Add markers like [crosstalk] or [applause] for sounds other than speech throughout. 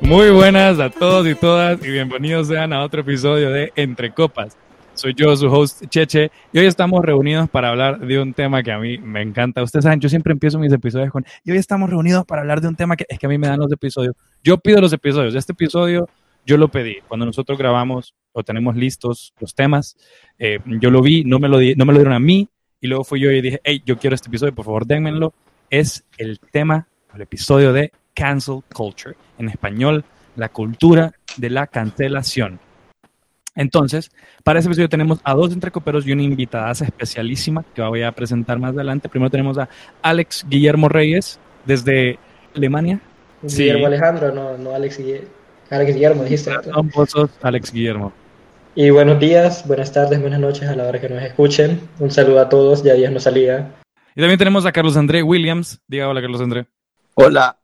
Muy buenas a todos y todas y bienvenidos sean a otro episodio de Entre Copas. Soy yo, su host Cheche, y hoy estamos reunidos para hablar de un tema que a mí me encanta. Ustedes saben, yo siempre empiezo mis episodios con, y hoy estamos reunidos para hablar de un tema que es que a mí me dan los episodios. Yo pido los episodios. Este episodio yo lo pedí. Cuando nosotros grabamos o tenemos listos los temas, eh, yo lo vi, no me lo, no me lo dieron a mí, y luego fui yo y dije, hey, yo quiero este episodio, por favor, dénmelo. Es el tema, el episodio de Cancel Culture. En español, la cultura de la cancelación. Entonces, para ese episodio tenemos a dos entrecoperos y una invitada especialísima que voy a presentar más adelante. Primero tenemos a Alex Guillermo Reyes desde Alemania. Guillermo Alejandro, no, no Alex Guillermo. Alex Guillermo, dijiste. No, vos sos Alex Guillermo. Y buenos días, buenas tardes, buenas noches a la hora que nos escuchen. Un saludo a todos, ya días no salía. Y también tenemos a Carlos André Williams. Diga hola, Carlos André. Hola,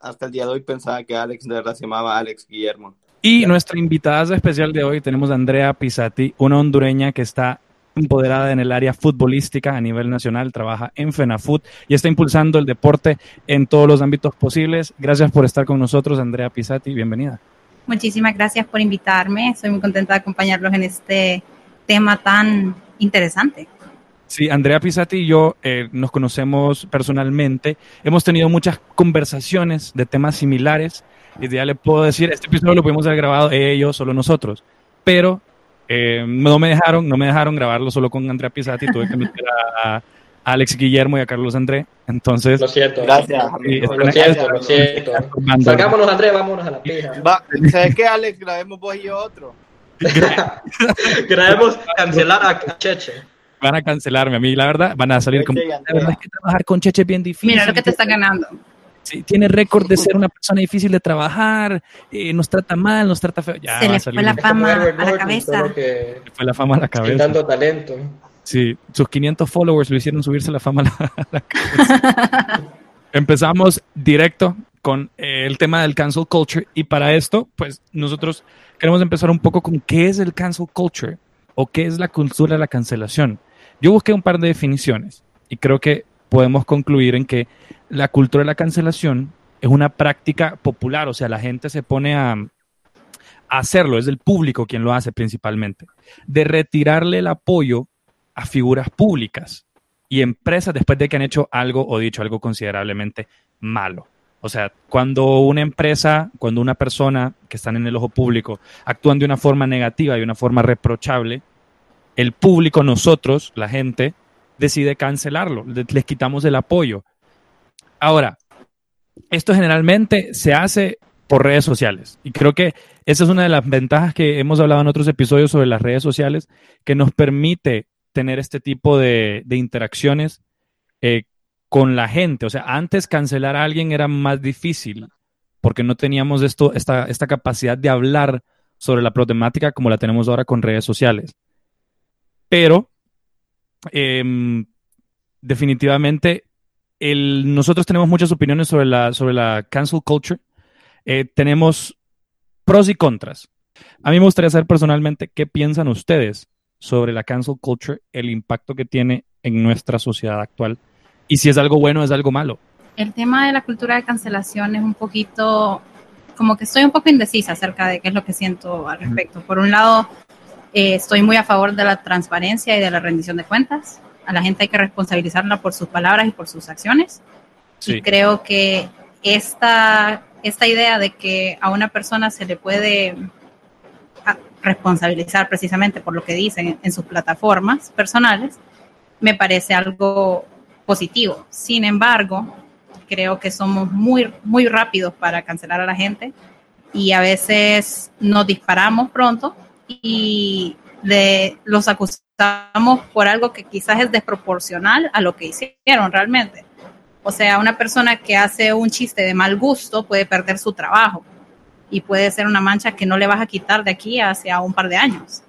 hasta el día de hoy pensaba que Alex de verdad se llamaba Alex Guillermo. Y nuestra invitada especial de hoy tenemos a Andrea Pisati, una hondureña que está empoderada en el área futbolística a nivel nacional, trabaja en FENAFUT y está impulsando el deporte en todos los ámbitos posibles. Gracias por estar con nosotros, Andrea Pisati, bienvenida. Muchísimas gracias por invitarme, estoy muy contenta de acompañarlos en este tema tan interesante. Sí, Andrea Pisati y yo eh, nos conocemos personalmente, hemos tenido muchas conversaciones de temas similares. Y ya le puedo decir, este episodio lo pudimos haber grabado ellos, solo nosotros, pero eh, no me dejaron, no me dejaron grabarlo solo con Andrea Pisati, tuve que meter a, Alex Guillermo y a Carlos André, entonces... Lo siento. Gracias. lo siento, lo siento. Salgámonos, André, vámonos a la pija. Va, ¿sabes qué, Alex? Grabemos vos y yo otro. [laughs] Grabemos cancelar a Cheche van a cancelarme a mí, la verdad, van a salir como, la verdad es que trabajar con Cheche es bien difícil. Mira lo que te está ganando. Sí, tiene récord de ser una persona difícil de trabajar, eh, nos trata mal, nos trata feo. Ya, Se le fue la fama a la cabeza. Se le fue la fama a la cabeza. Tanto talento. Sí, sus 500 followers lo hicieron subirse la fama a la, cabeza. [laughs] Empezamos directo con eh, el tema del cancel culture y para esto, pues nosotros queremos empezar un poco con qué es el cancel culture o qué es la cultura de la cancelación. Yo busqué un par de definiciones y creo que podemos concluir en que la cultura de la cancelación es una práctica popular, o sea, la gente se pone a, hacerlo, es el público quien lo hace principalmente, de retirarle el apoyo a figuras públicas y empresas después de que han hecho algo o dicho algo considerablemente malo. O sea, cuando una empresa, cuando una persona que están en el ojo público actúan de una forma negativa y una forma reprochable, el público, nosotros, la gente, decide cancelarlo, les quitamos el apoyo. Ahora, esto generalmente se hace por redes sociales y creo que esa es una de las ventajas que hemos hablado en otros episodios sobre las redes sociales que nos permite tener este tipo de, interacciones eh, con la gente. O sea, antes cancelar a alguien era más difícil porque no teníamos esto, esta, esta capacidad de hablar sobre la problemática como la tenemos ahora con redes sociales. Pero em, definitivamente nosotros tenemos muchas opiniones sobre la, sobre la cancel culture. Eh, tenemos pros y contras. A mí me gustaría saber personalmente qué piensan ustedes sobre la cancel culture, el impacto que tiene en nuestra sociedad actual y si es algo bueno o es algo malo. El tema de la cultura de cancelación es un poquito, como que estoy un poco indecisa acerca de qué es lo que siento al respecto. Por un lado, eh, estoy muy a favor de la transparencia y de la rendición de cuentas. A la gente hay que responsabilizarla por sus palabras y por sus acciones. Y creo que esta, esta idea de que a una persona se le puede responsabilizar precisamente por lo que dicen en sus plataformas personales, me parece algo positivo. Sin embargo, creo que somos muy, muy rápidos para cancelar a la gente y a veces nos disparamos pronto y de, los acusamos por algo que quizás es desproporcional a lo que hicieron realmente. O sea, una persona que hace un chiste de mal gusto puede perder su trabajo y puede ser una mancha que no le vas a quitar de aquí hacia un par de años.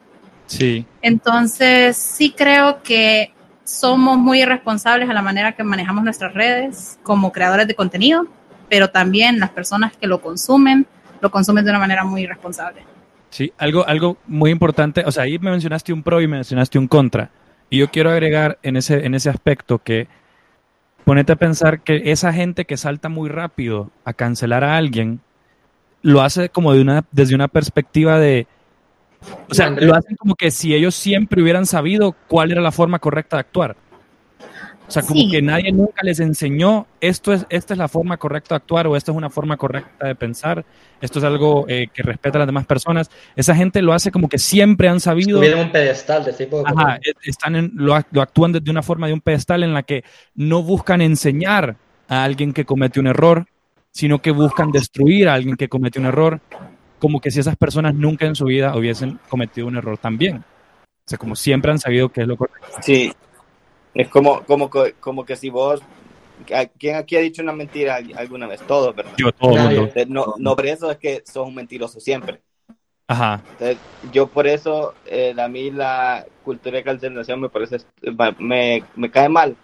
Sí. Entonces, sí creo que somos muy irresponsables a la manera que manejamos nuestras redes como creadores de contenido, pero también las personas que lo consumen, lo consumen de una manera muy irresponsable. Sí, algo, algo muy importante, o sea, ahí me mencionaste un pro y me mencionaste un contra. Y yo quiero agregar en ese, en ese aspecto que ponete a pensar que esa gente que salta muy rápido a cancelar a alguien, lo hace como de una, desde una perspectiva de, o sea, lo hacen como que si ellos siempre hubieran sabido cuál era la forma correcta de actuar. O sea, como Sí. que nadie nunca les enseñó esto es, esta es la forma correcta de actuar o esta es una forma correcta de pensar, esto es algo eh, que respeta a las demás personas. Esa gente lo hace como que siempre han sabido. Subido en un pedestal de tipo. Ajá, e- están en- lo, lo actúan desde una forma de un pedestal en la que no buscan enseñar a alguien que comete un error, sino que buscan destruir a alguien que comete un error, como que si esas personas nunca en su vida hubiesen cometido un error también. O sea, como siempre han sabido qué es lo correcto. Sí. Es como, como, co- como que si vos. ¿a- ¿Quién aquí ha dicho una mentira alguna vez? Todos, ¿verdad? Yo, todo mundo. No, no por eso es que sos un mentiroso siempre. Ajá. Entonces, yo por eso, eh, a mí la cultura de cancelación me parece, me, me cae mal.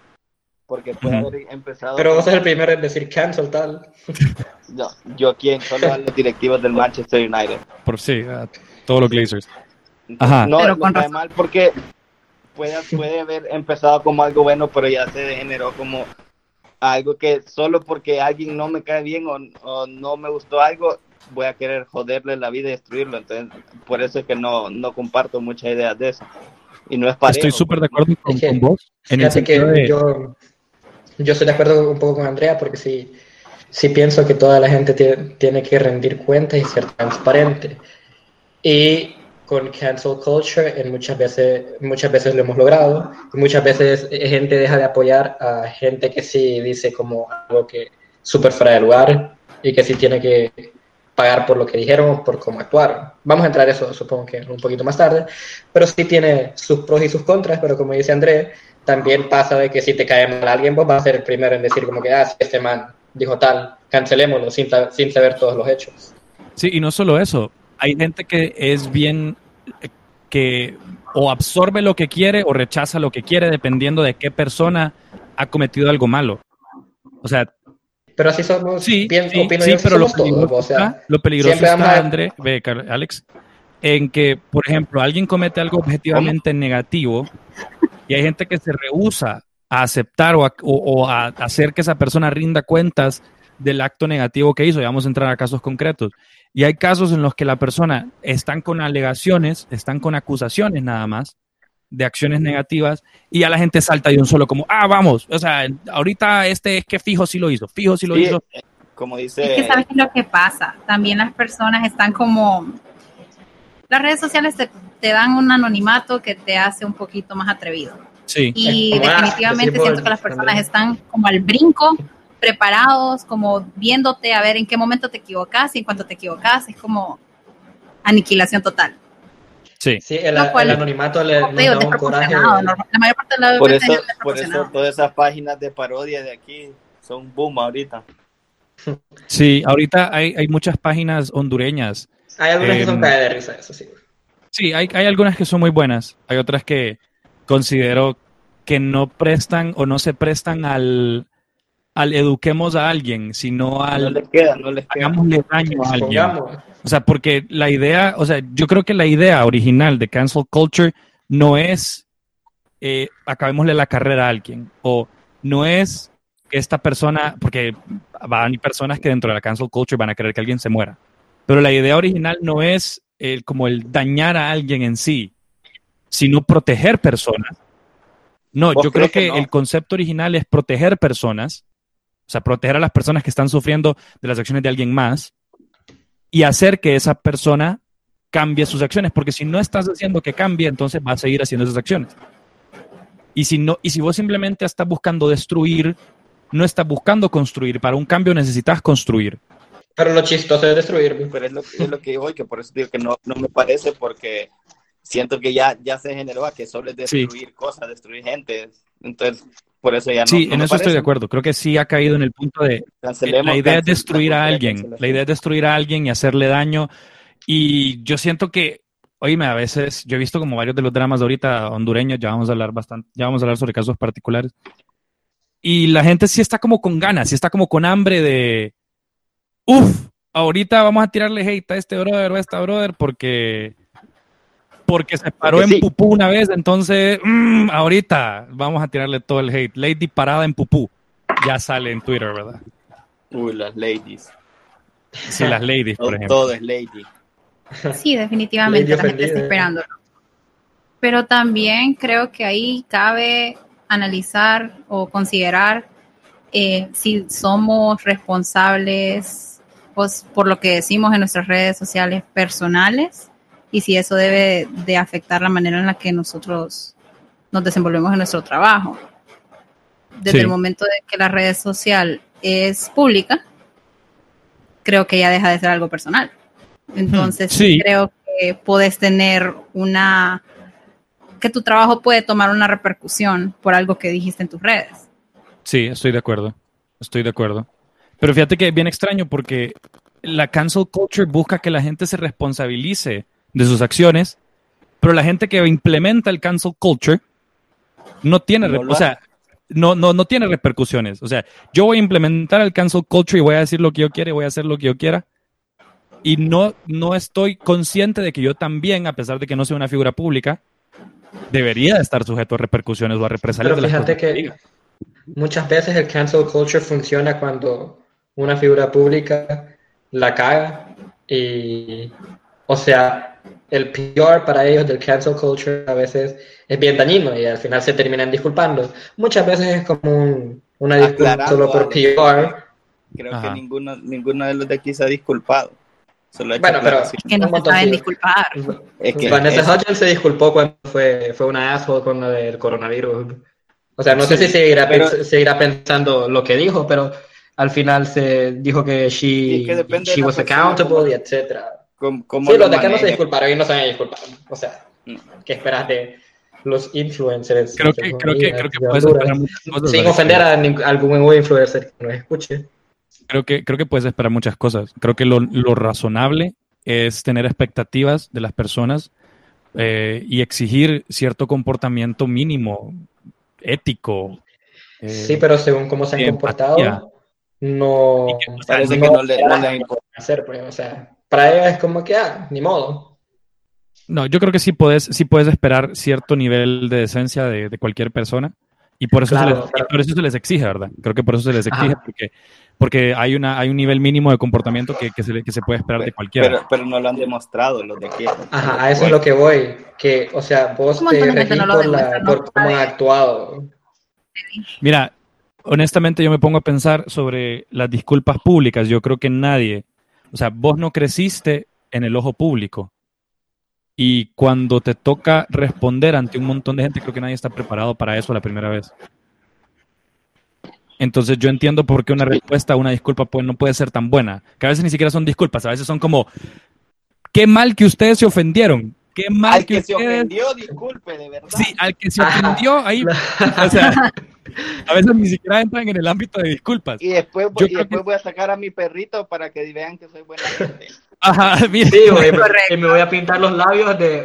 Porque puede haber empezado. Pero vos sos el primero en decir cancel tal. [laughs] No, yo quien, solo a los directivos del Manchester United. Por sí, a todos los Glazers. Ajá. No, Pero me razón. mal porque puede, puede haber empezado como algo bueno, pero ya se degeneró como algo que solo porque alguien no me cae bien o, o no me gustó algo, voy a querer joderle la vida y destruirlo. Entonces, por eso es que no, no comparto muchas ideas de eso. Y no es para Estoy súper de acuerdo con, vos. En el que de, yo, yo estoy de acuerdo un poco con Andrea porque sí, sí pienso que toda la gente tie- tiene que rendir cuentas y ser transparente. Y con cancel culture en muchas veces, muchas veces lo hemos logrado. Muchas veces eh, gente deja de apoyar a gente que sí dice como algo que súper fuera de lugar y que sí tiene que pagar por lo que dijeron o por cómo actuaron. Vamos a entrar a eso supongo que un poquito más tarde, pero sí tiene sus pros y sus contras, pero como dice André, también pasa de que si te cae mal alguien, vos vas a ser el primero en decir como que, ah, sí, este man dijo tal, cancelémoslo sin, sin saber todos los hechos. Sí, y no solo eso. Hay gente que es bien eh, que o absorbe lo que quiere o rechaza lo que quiere dependiendo de qué persona ha cometido algo malo. O sea, Pero así somos, sí, bien, sí, opino sí, yo, que pero lo somos todos, peligroso, o sea, está, lo peligroso está, André, ve, Alex, en que, por ejemplo, alguien comete algo objetivamente negativo y hay gente que se rehúsa a aceptar o a, o- o a hacer que esa persona rinda cuentas del acto negativo que hizo. Y vamos a entrar a casos concretos. Y hay casos en los que la persona están con alegaciones, están con acusaciones nada más de acciones negativas y ya la gente salta de un solo como, ah, vamos, o sea, ahorita este es que fijo sí lo hizo, fijo sí lo Sí, hizo. como Es dice, que sabes es lo que pasa. También las personas están como. Las redes sociales te, te dan un anonimato que te hace un poquito más atrevido. Sí. Y ah, definitivamente siento que las personas están como al brinco, preparados, como viéndote a ver en qué momento te equivocas y en cuanto te equivocas es como aniquilación total. Sí. Sí, el, Lo cual- el anonimato le digo, da un coraje. desproporcionado. ¿no? La mayor parte de las por eso, es por eso todas esas páginas de parodia de aquí son boom ahorita. Sí, ahorita hay, hay muchas páginas hondureñas. Hay algunas que son Em, cae de risa, eso sí. Sí, hay, hay algunas que son muy buenas. Hay otras que considero que no prestan o no se prestan al, al eduquemos a alguien, sino No al les queda, no les queda. hagámosle daño a alguien. O sea, porque la idea, o sea, yo creo que la idea original de cancel culture no es eh, acabémosle la carrera a alguien o no es que esta persona, porque van personas que dentro de la cancel culture van a querer que alguien se muera. Pero la idea original no es el, como el dañar a alguien en sí, sino proteger personas. No, ¿Vos yo creo que que no? el concepto original es proteger personas, o sea, proteger a las personas que están sufriendo de las acciones de alguien más y hacer que esa persona cambie sus acciones, porque si no estás haciendo que cambie, entonces va a seguir haciendo esas acciones. Y si no, y si vos simplemente estás buscando destruir, no estás buscando construir. Para un cambio necesitas construir. Pero lo chistoso es destruir. Pero es lo, es lo que digo hoy, que por eso digo que no, no me parece, porque siento que ya, ya se generó a que solo es destruir cosas, destruir gente. Entonces, por eso ya no. sí, no en me eso estoy parece. de acuerdo. Creo que sí ha caído en el punto de Cancelemos, la idea es destruir a alguien. La idea es destruir a alguien y hacerle daño. Y yo siento que, oíme, a veces yo he visto como varios de los dramas de ahorita hondureños, ya vamos a hablar bastante, ya vamos a hablar sobre casos particulares. Y la gente sí está como con ganas, sí está como con hambre de, uff, ahorita vamos a tirarle hate a este brother o a esta brother porque porque se paró Porque en sí. pupú una vez, entonces mm, ahorita vamos a tirarle todo el hate. Lady parada en pupú. ya sale en Twitter, ¿verdad? Uy, las ladies. Sí, las ladies, por Todo, [laughs] ejemplo. todo es lady. Sí, definitivamente Lady la gente está esperándolo. Pero también creo que ahí cabe analizar o considerar eh, si somos responsables pues, por lo que decimos en nuestras redes sociales personales y si eso debe de afectar la manera en la que nosotros nos desenvolvemos en nuestro trabajo. Desde Sí. el momento de que la red social es pública, creo que ya deja de ser algo personal. Entonces, Sí. creo que puedes tener una que tu trabajo puede tomar una repercusión por algo que dijiste en tus redes. Sí, estoy de acuerdo. Estoy de acuerdo. Pero fíjate que es bien extraño porque la cancel culture busca que la gente se responsabilice de sus acciones, pero la gente que implementa el cancel culture no tiene, No o sea, no, no, no tiene repercusiones. O sea, yo voy a implementar el cancel culture y voy a decir lo que yo quiera y voy a hacer lo que yo quiera. Y no, no estoy consciente de que yo también, a pesar de que no soy una figura pública, debería estar sujeto a repercusiones o a represalias Pero de las fíjate que muchas veces el cancel culture funciona cuando una figura pública la caga y, o sea, el PR para ellos del cancel culture a veces es bien dañino y al final se terminan disculpando. Muchas veces es como un- una disculpa Aclarando solo por. PR. Creo Ajá. que ninguno, ninguno de los de aquí se ha disculpado. Solo ha hecho Bueno, pero- aclaración. Que no se saben disculpar. Es que Vanessa eso- Hudgens se disculpó cuando fue, fue una asshole con lo del coronavirus. O sea, no sé Sí, si seguirá, pero- pens- seguirá pensando lo que dijo, pero al final se dijo que she, Sí, es que she was accountable cómo- y etcétera. ¿Cómo, cómo Sí, lo los de acá no se disculparon y no se van a disculpar. O sea. ¿qué esperas de los influencers? Creo que, creo que, creo que de puedes esperar muchas cosas. Sin ofender a algún influencer que nos escuche. Creo que, creo que puedes esperar muchas cosas. Creo que lo, lo razonable es tener expectativas de las personas eh, y exigir cierto comportamiento mínimo, ético. eh, Sí, pero según cómo se han comportado. No... Y que, Parece no que no le, no le hacer, pues, o sea, para ellos es como que, ah, ni modo. No, yo creo que sí puedes, sí puedes esperar cierto nivel de decencia de, de cualquier persona. Y por eso, Claro, se les, pero- y por eso se les exige, ¿verdad? Creo que por eso se les exige, Ajá. porque, porque hay, una, hay un nivel mínimo de comportamiento que, que se, que se puede esperar de cualquiera. Pero, pero no lo han demostrado los de aquí. Ajá, a eso es lo que voy. Que, o sea, vos te no por, cómo han actuado. Mira, honestamente yo me pongo a pensar sobre las disculpas públicas. Yo creo que nadie, o sea, vos no creciste en el ojo público. Y cuando te toca responder ante un montón de gente, creo que nadie está preparado para eso la primera vez. Entonces yo entiendo por qué una respuesta a una disculpa pues, no puede ser tan buena. Que a veces ni siquiera son disculpas, a veces son como, qué mal que ustedes se ofendieron. Qué mal Al que, que se ofendió, disculpe, de verdad. Sí, al que se Ajá. [laughs] ofendió, ahí, o sea, [laughs] a veces ni siquiera entran en el ámbito de disculpas. Y después, Yo voy, y después que- voy a sacar a mi perrito para que vean que soy buena gente. Ajá, [laughs] mira, Sí, güey, Correcto. y me voy a pintar los labios de...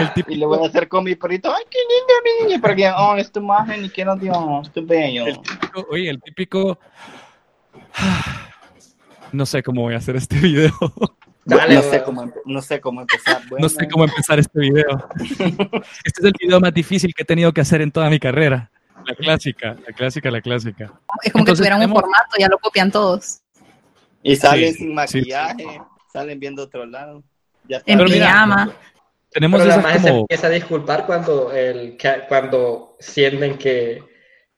el tipo, Y le voy a hacer con mi perrito, ay, qué lindo mi niño, para que, oh, es tu imagen y quiero Dios, tu bello. el típico- oye, el típico, [sighs] no sé cómo voy a hacer este video, Dale, no, sé cómo, no sé cómo empezar. no Bueno, sé cómo empezar este video. [laughs] Este es el video más difícil que he tenido que hacer en toda mi carrera. La clásica, la clásica, la clásica. Es como Entonces, que tuvieran un formato, ya lo copian todos. Y salen Sí, sin sí, maquillaje, salen viendo otro lado. Ya. En Pero mira, pijama. Tenemos Pero la magia se como, empieza a disculpar cuando, el, cuando sienten que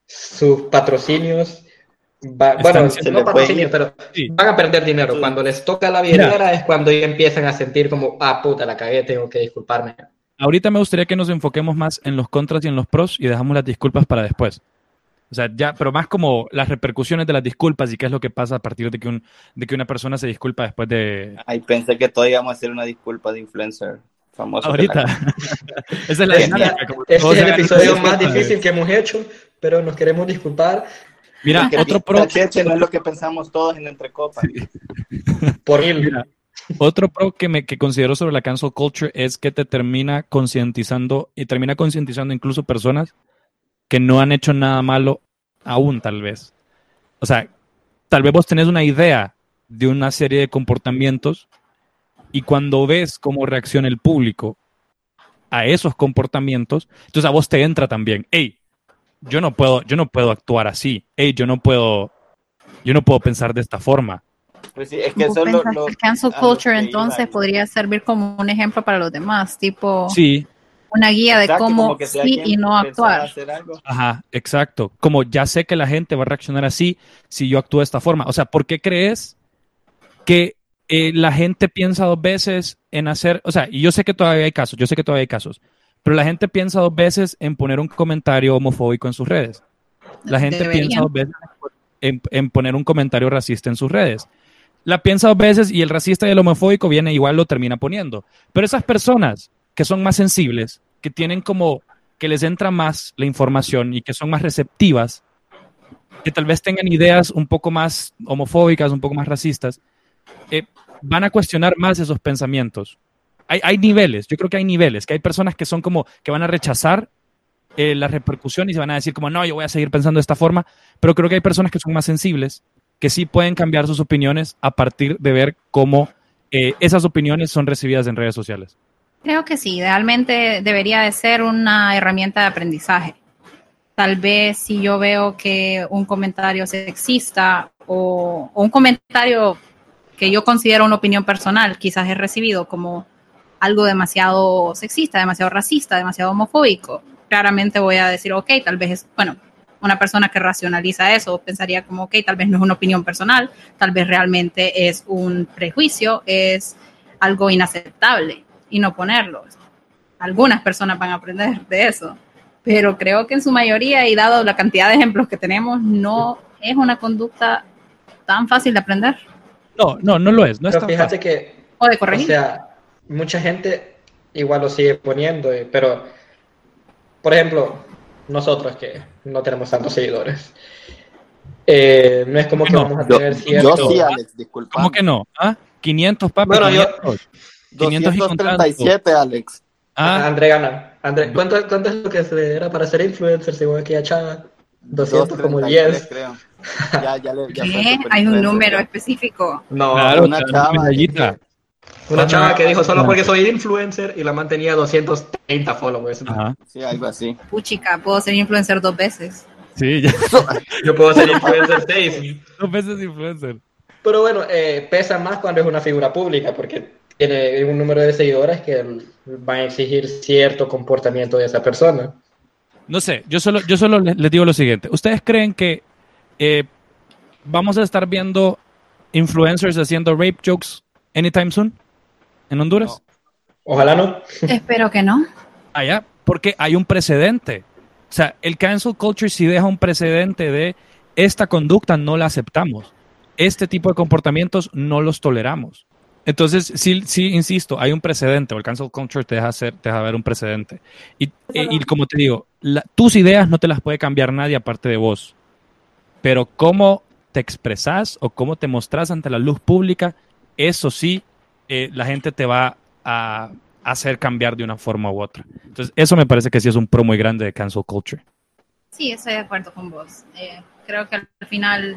sus patrocinios... va- bueno, se no puede pero sí, van a perder dinero. Cuando les toca la billetera es cuando ya empiezan a sentir como, ah, puta, la cagué, tengo que disculparme. Ahorita me gustaría que nos enfoquemos más en los contras y en los pros y dejamos las disculpas para después. O sea, ya, pero más como las repercusiones de las disculpas y qué es lo que pasa a partir de que, un, de que una persona se disculpa después de... Ay, pensé que todavía íbamos a hacer una disculpa de influencer famoso. de la- Ahorita. [laughs] Esa es la Este, dinámica. como este es el episodio más difícil que hemos hecho, pero nos queremos disculpar Mira, otro el pro, cheche no es lo que pensamos todos en Entrecopa. por mil. Mira, otro pro que me que considero sobre la cancel culture es que te termina concientizando y termina concientizando incluso personas que no han hecho nada malo aún tal vez. O sea, tal vez vos tenés una idea de una serie de comportamientos y cuando ves cómo reacciona el público a esos comportamientos, entonces a vos te entra también, hey, yo no puedo, yo no puedo actuar así. Hey, yo no puedo, yo no puedo pensar de esta forma. Pues sí, es que ¿Vos eso es lo, pensás lo- que el cancel culture que entonces iba. podría servir como un ejemplo para los demás, tipo Sí, una guía de cómo sí y no actuar. ajá, exacto. Como ya sé que la gente va a reaccionar así si yo actúo de esta forma. O sea, ¿por qué crees que eh, la gente piensa dos veces en hacer, o sea, y yo sé que todavía hay casos, yo sé que todavía hay casos, pero la gente piensa dos veces en poner un comentario homofóbico en sus redes. La gente Deberían. piensa dos veces en, en poner un comentario racista en sus redes. La piensa dos veces y el racista y el homofóbico viene igual lo termina poniendo. Pero esas personas que son más sensibles, que tienen como que les entra más la información y que son más receptivas, que tal vez tengan ideas un poco más homofóbicas, un poco más racistas, eh, van a cuestionar más esos pensamientos. Hay, hay niveles, yo creo que hay niveles, que hay personas que son como que van a rechazar eh, la repercusión y se van a decir como, no, yo voy a seguir pensando de esta forma, pero creo que hay personas que son más sensibles, que sí pueden cambiar sus opiniones a partir de ver cómo eh, esas opiniones son recibidas en redes sociales. Creo que sí, idealmente debería de ser una herramienta de aprendizaje. Tal vez si yo veo que un comentario sexista o, un comentario que yo considero una opinión personal, quizás he recibido como algo demasiado sexista, demasiado racista, demasiado homofóbico, claramente voy a decir, ok, tal vez es, bueno, una persona que racionaliza eso pensaría como, ok, tal vez no es una opinión personal, tal vez realmente es un prejuicio, es algo inaceptable y no ponerlo. Algunas personas van a aprender de eso, pero creo que en su mayoría, y dado la cantidad de ejemplos que tenemos, no es una conducta tan fácil de aprender No, no, no lo es. No es Pero tan fíjate fácil. que, o de o corregir. sea, mucha gente igual lo sigue poniendo, eh, pero, por ejemplo, nosotros que no tenemos tantos seguidores, eh, no es como que No, vamos a Yo, tener yo cierto... sí, Alex, disculpa. ¿Cómo que no? ¿Ah? 500, papi. Bueno, yo- 500. 500 y. 237, Alex. Ah, André gana. André, ¿cuánto, ¿Cuánto es lo que se era para ser influencer según aquella chava? 200 como 233, 10. creo. Ya, ya le, ya ¿Qué? Hay un número específico. No, claro, una chava una medallita. Una chava que dijo solo porque soy influencer y la mantenía 230 followers. Ajá. Sí, algo así. Puchica, puedo ser influencer dos veces. Sí, ya. [laughs] Yo puedo ser influencer 6. Dos veces influencer. Pero bueno, eh, pesa más cuando es una figura pública porque tiene un número de seguidores que van a exigir cierto comportamiento de esa persona. No sé, yo solo, yo solo les, les digo lo siguiente. ¿Ustedes creen que eh, vamos a estar viendo influencers haciendo rape jokes anytime soon en Honduras? Ojalá no. [laughs] Espero que no. Allá, porque hay un precedente. O sea, el cancel culture sí deja un precedente de esta conducta no la aceptamos. Este tipo de comportamientos no los toleramos. Entonces, sí, sí, insisto, hay un precedente, o el cancel culture te deja, hacer, te deja ver un precedente. Y, y- y como te digo, la- tus ideas no te las puede cambiar nadie aparte de vos. Pero cómo te expresas o cómo te mostras ante la luz pública, eso sí, eh, la gente te va a hacer cambiar de una forma u otra. Entonces, eso me parece que sí es un pro muy grande de cancel culture. Sí, estoy de acuerdo con vos. Eh, creo que al final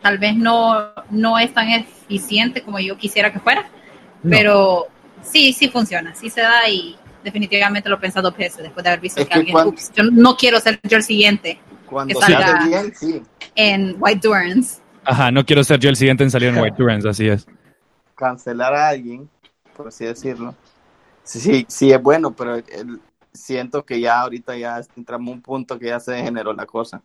tal vez no, no es tan eficiente como yo quisiera que fuera, No. pero sí, sí funciona, sí se da y definitivamente lo he pensado dos veces después de haber visto Es que, que alguien, cuando- ups, yo no quiero ser yo el siguiente Cuando Que salga- hace bien, sí. en White Durance. Ajá, no quiero ser yo el siguiente en salir en [laughs] White Durance, así es. Cancelar a alguien, por así decirlo. Sí, sí, sí es bueno, pero el- siento que ya ahorita ya entramos a un punto que ya se degeneró la cosa.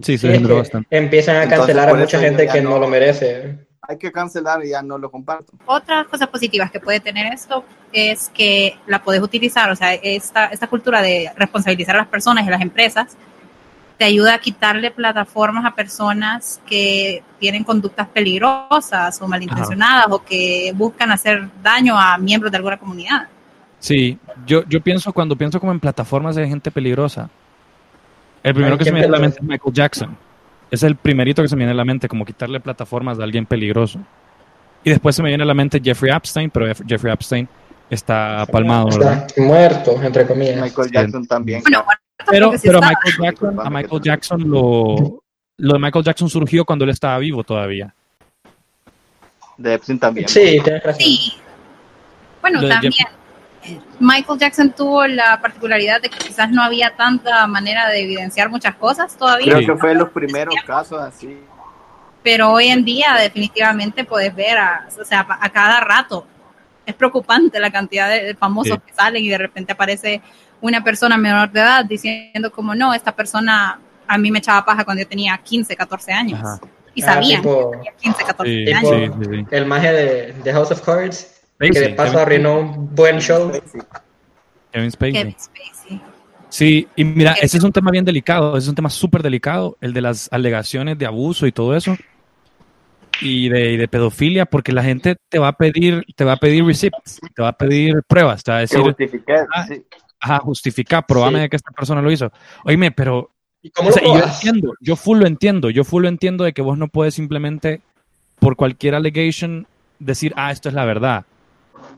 Sí, se Sí, es generó que bastante. empiezan a Entonces, cancelar a mucha gente que no no- lo merece. Hay que cancelar y ya no lo comparto. Otras cosas positivas que puede tener esto es que la puedes utilizar, o sea, esta, esta cultura de responsabilizar a las personas y a las empresas te ayuda a quitarle plataformas a personas que tienen conductas peligrosas o malintencionadas o que buscan hacer daño a miembros de alguna comunidad. Sí, yo, yo pienso, cuando pienso como en plataformas de gente peligrosa, el primero que se ¿quién me viene a la mente es Michael Jackson. Es el primerito que se me viene a la mente, como quitarle plataformas a alguien peligroso. Y después se me viene a la mente Jeffrey Epstein, pero Jeff- Jeffrey Epstein está palmado, ¿verdad? Está muerto, entre comillas. Michael Jackson también. Bueno, muerto Pero, sí pero a. Michael Jackson, a Michael Jackson lo, lo de Michael Jackson surgió cuando él estaba vivo todavía. De Epstein también. Sí, tienes razón. Sí. Bueno, Lo también. Michael Jackson tuvo la particularidad de que quizás no había tanta manera de evidenciar muchas cosas todavía. Creo que fue de los primeros casos así. Pero hoy en día definitivamente puedes ver, a, o sea, a cada rato. Es preocupante la cantidad de famosos Sí. que salen y de repente aparece una persona menor de edad diciendo como no, esta persona a mí me echaba paja cuando yo tenía 15, 14 años. Ajá. Y Ah, sabían tipo- que tenía 15, 14 Sí, Tipo- años. sí, sí, sí. El maje de, de House of Cards, que Spacey, de paso Kevin- arruinó un buen show. Kevin Spacey. Kevin Spacey. Sí, y mira, Kevin- ese es un tema bien delicado, ese es un tema súper delicado, el de las alegaciones de abuso y todo eso, y de, y de pedofilia, porque la gente te va a pedir, te va a pedir receipts, te va a pedir pruebas, te va a Que decir, Ah, sí. Ajá, justifica, probame Sí. de que esta persona lo hizo. Oíme, pero ¿Y cómo o lo sea, y yo entiendo, yo full lo entiendo, yo full lo entiendo de que vos no puedes simplemente por cualquier allegation decir, ah, esto es la verdad.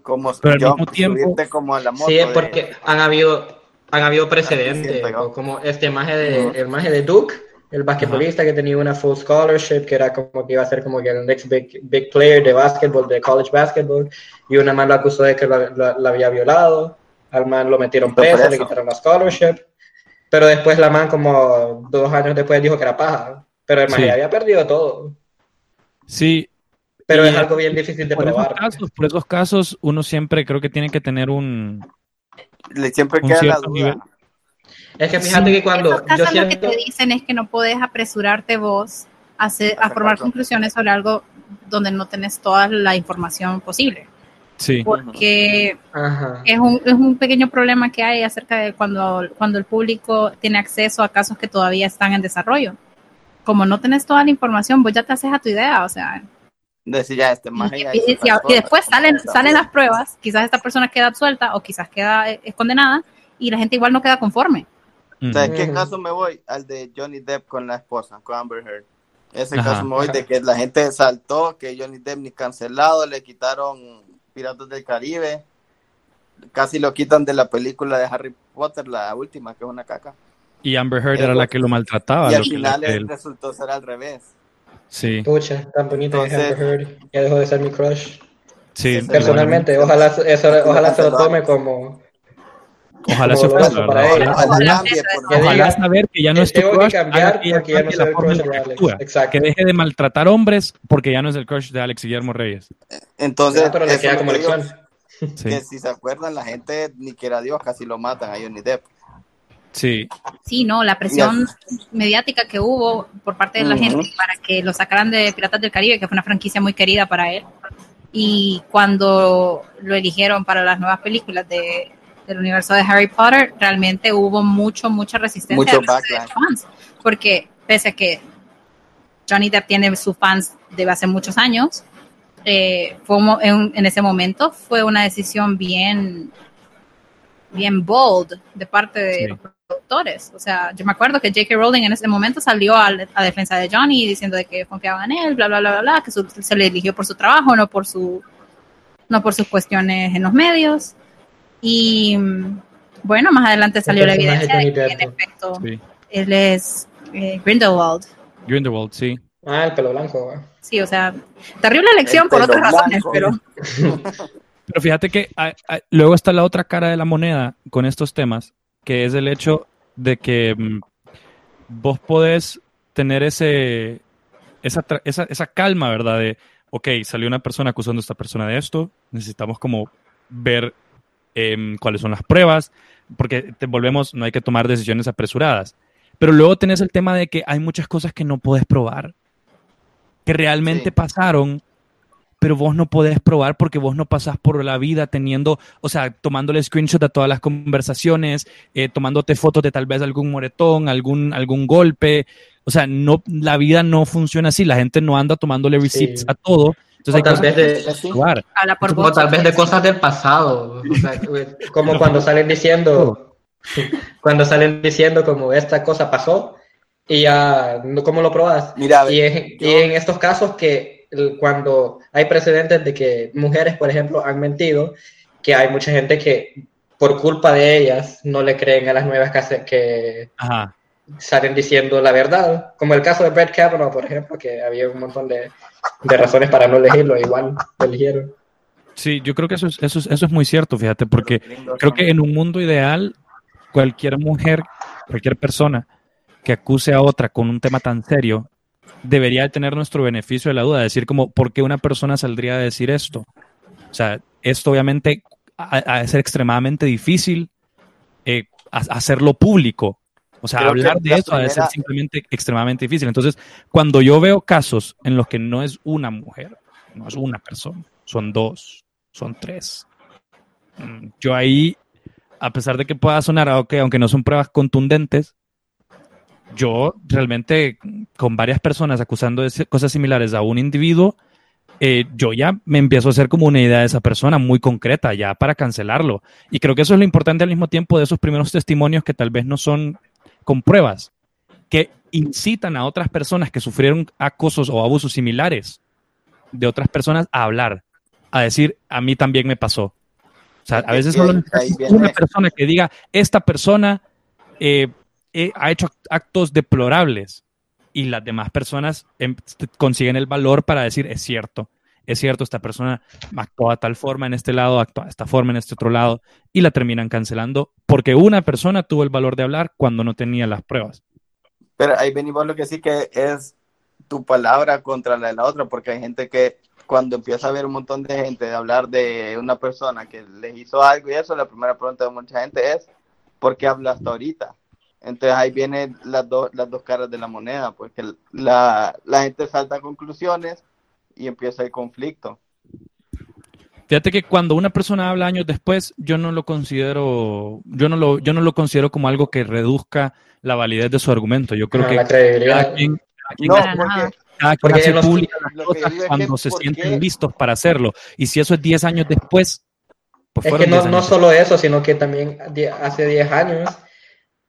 como Pero al yo, mismo tiempo- subirte como a la moto Sí, es de- porque han habido, han habido precedentes, como este maje de, el maje de Duke, el basquetbolista que tenía una full scholarship, que era como que iba a ser como que el next big, big player de basketball, de college basketball, y una man lo acusó de que la, la- la había violado, al man lo metieron preso, le quitaron la scholarship, pero después la man como dos años después dijo que era paja, pero el maje Sí. había perdido todo, Sí, pero Y es algo bien difícil de por esos, probar. casos, por esos casos uno siempre creo que tiene que tener un, le siempre un queda la duda. nivel. Es que fíjate que cuando Esos yo casos lo que siento... te dicen es que no puedes apresurarte vos a, hacer- a formar conclusiones sobre algo donde no tenés toda la información posible. Sí, Porque Ajá. es un, es un pequeño problema que hay acerca de cuando, cuando el público tiene acceso a casos que todavía están en desarrollo. Como no tenés toda la información, vos ya te haces a tu idea, o sea, Decir ya este y, y- y- después salen, salen las pruebas, quizás esta persona queda absuelta o quizás queda eh, condenada y la gente igual no queda conforme. Ujú. ¿Sabes qué Ujú. caso me voy? Al de Johnny Depp con la esposa, con Amber Heard. Ese Ajá. caso me voy de que la gente saltó, que Johnny Depp ni cancelado, le quitaron Piratas del Caribe, casi lo quitan de la película de Harry Potter, la última, que es una caca. y Amber Heard era la que lo maltrataba. y al final que él- resultó ser al revés. sí, Pucha, tan bonita que es Entonces- Amber Heard. Ya dejó de ser mi crush. sí. Personalmente, ojalá, eso, ojalá se lo tome como... Ojalá como se ella. Ojalá, Ojalá ojalá- Que ojalá saber que ya no es tu que crush, cambiar que porque ya no la el crush de que Alex. actúa. Exacto. Que deje de maltratar hombres porque ya no es el crush de Alex Guillermo Reyes. Entonces, pero le queda como que lección. Sí, que si se acuerdan, la gente, ni que era Dios, casi lo matan a Johnny Depp. sí, Sí, no, la presión mediática que hubo por parte de la gente para que lo sacaran de Piratas del Caribe, que fue una franquicia muy querida para él. Y cuando lo eligieron para las nuevas películas de, del universo de Harry Potter, realmente hubo mucho, mucha resistencia Mucho de parte de backlash. fans. Porque pese a que Johnny Depp tiene sus fans de hace muchos años, eh, fue en, en ese momento fue una decisión bien, bien bold de parte de Sí. los productores. O sea, yo me acuerdo que J.K. Rowling en ese momento salió a, a defensa de Johnny diciendo de que confiaba en él, bla, bla, bla, bla, bla, que su- se le eligió por su trabajo, no por su no por sus cuestiones en los medios. Y bueno, más adelante salió la evidencia de que en efecto sí. él es eh, Grindelwald. Grindelwald, sí. Ah, el pelo blanco. ah. Sí, o sea, terrible elección El por otras razones, blanco. pero [laughs] Pero fíjate que ah, ah, luego está la otra cara de la moneda con estos temas, que es el hecho de que mm, vos podés tener ese, esa, tra- esa, esa calma, ¿verdad? De, ok, salió una persona acusando a esta persona de esto, necesitamos como ver em, cuáles son las pruebas, porque te volvemos, no hay que tomar decisiones apresuradas. Pero luego tenés el tema de que hay muchas cosas que no puedes probar, que realmente Sí. pasaron, pero vos no podés probar porque vos no pasás por la vida teniendo, o sea, tomándole screenshot a todas las conversaciones, eh, tomándote fotos de tal vez algún moretón, algún, algún golpe. O sea, no, la vida no funciona así, la gente no anda tomándole receipts Sí. a todo. Entonces O tal vez de- por O tal vez de cosas del pasado. o sea, [laughs] como cuando salen diciendo, [laughs] cuando salen diciendo como esta cosa pasó y ya, ¿cómo lo probas? Mira, Y, es- yo- y en estos casos que cuando hay precedentes de que mujeres, por ejemplo, han mentido, que hay mucha gente que por culpa de ellas no le creen a las nuevas que, que Ajá. Salen diciendo la verdad, como el caso de Brett Kavanaugh, por ejemplo, que había un montón de, de razones para no elegirlo, igual lo eligieron. Sí, yo creo que eso es, eso es, eso es muy cierto, fíjate, porque creo que en un mundo ideal, cualquier mujer, cualquier persona que acuse a otra con un tema tan serio, debería tener nuestro beneficio de la duda, decir como, ¿por qué una persona saldría a decir esto? O sea, esto obviamente ha de ser extremadamente difícil eh, hacerlo público. O sea, hablar de eso ha de ser simplemente extremadamente difícil. Entonces, cuando yo veo casos en los que no es una mujer, no es una persona, son dos, son tres, mm, yo ahí, a pesar de que pueda sonar, okay, aunque no son pruebas contundentes, yo realmente con varias personas acusando de cosas similares a un individuo, eh, yo ya me empiezo a hacer como una idea de esa persona muy concreta, ya para cancelarlo. Y creo que eso es lo importante al mismo tiempo de esos primeros testimonios que tal vez no son con pruebas, que incitan a otras personas que sufrieron acosos o abusos similares de otras personas a hablar, a decir, a mí también me pasó. O sea, a veces solo una persona que diga, esta persona eh, eh, ha hecho actos deplorables y las demás personas em, consiguen el valor para decir, es cierto, es cierto, esta persona actuó de tal forma en este lado, actuó de esta forma en este otro lado, y la terminan cancelando porque una persona tuvo el valor de hablar cuando no tenía las pruebas. Pero ahí venimos lo que sí que es tu palabra contra la de la otra, porque hay gente que cuando empieza a ver un montón de gente de hablar de una persona que les hizo algo y eso, la primera pregunta de mucha gente es, ¿por qué habla hasta ahorita? Entonces ahí vienen las, las dos caras de la moneda, porque la, la gente salta a conclusiones y empieza el conflicto. Fíjate que cuando una persona habla años después, yo no lo considero, yo no lo, yo no lo considero como algo que reduzca la validez de su argumento. Yo creo que cada quien, no, porque, hace pública las cosas cuando se sienten listos para hacerlo. Y si eso es 10 años después, pues Es que no, no solo eso, sino que también hace 10 años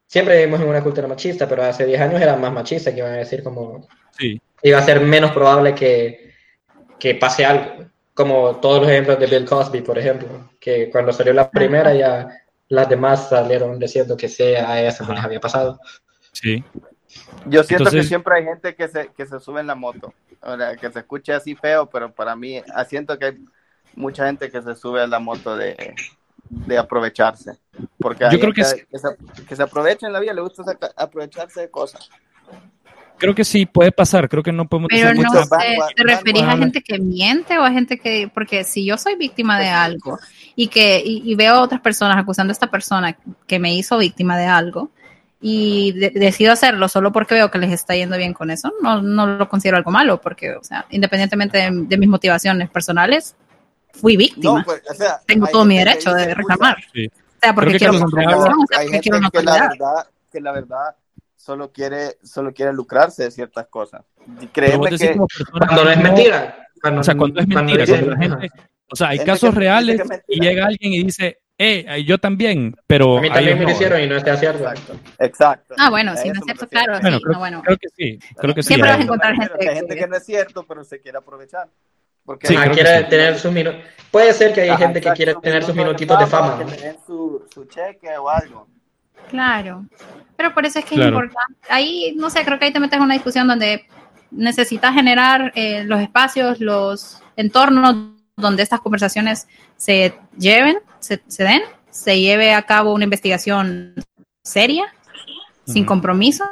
siempre vivimos en una cultura machista, pero hace 10 años era más machista, que iban a decir como... Sí. Iba a ser menos probable que, que pase algo, como todos los ejemplos de Bill Cosby, por ejemplo, que cuando salió la primera ya las demás salieron diciendo que sea a eso les había pasado. Sí. Yo siento que siempre hay gente que se, que se sube en la moto, que se escuche así feo, pero para mí ah, siento que hay mucha gente que se sube a la moto de, de aprovecharse. Porque yo creo que, se, que se aprovecha en la vida, le gusta aprovecharse de cosas. Creo que sí, puede pasar, creo que no podemos... Pero no sé, ¿te referís a gente que miente o a gente que... Porque si yo soy víctima de algo y que y, veo a otras personas acusando a esta persona que me hizo víctima de algo y decido hacerlo solo porque veo que les está yendo bien con eso, no, no lo considero algo malo, porque, o sea, independientemente de mis motivaciones personales, fui víctima. Pues, Tengo todo mi derecho de reclamar. O sea, porque quiero hay gente que la verdad, que la verdad solo quiere, solo quiere lucrarse de ciertas cosas. Créeme que cuando no es mentira. o sea, cuando es mentira, o sea, hay casos reales y llega alguien y dice, eh, yo también, pero... A mí también me lo hicieron y no está cierto. Exacto. Ah, bueno, si no es cierto, claro, bueno, sí, creo, no, bueno. creo que sí, creo que Siempre sí. vas a encontrar gente, hay gente que no es cierto, pero se quiere aprovechar. Porque sí, quiere tener sus minutos. Puede ser que hay gente que quiere tener sus minutitos de fama. Que su, su, cheque o algo. Claro. Pero por eso es que es importante. Ahí, no sé, creo que ahí te metes en una discusión donde necesitas generar eh, los espacios, los entornos donde estas conversaciones se lleven, se, se, den, se lleve a cabo una investigación seria, sin compromiso.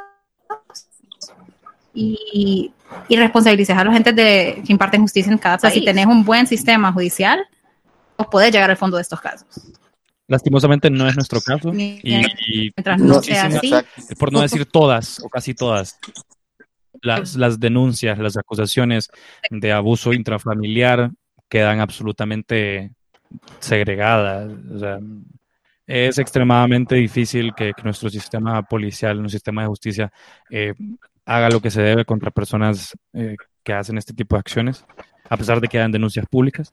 Y, y responsabilizar a los agentes de, que imparten justicia en cada país. si tenés un buen sistema judicial, vos podés llegar al fondo de estos casos. Lastimosamente no es nuestro caso. Y, mientras no sea así. Por no decir todas o casi todas. Las, las denuncias, las acusaciones de abuso intrafamiliar quedan absolutamente segregadas. O sea, es extremadamente difícil que, nuestro sistema policial, nuestro sistema de justicia, eh, haga lo que se debe contra personas eh, que hacen este tipo de acciones, a pesar de que hayan denuncias públicas.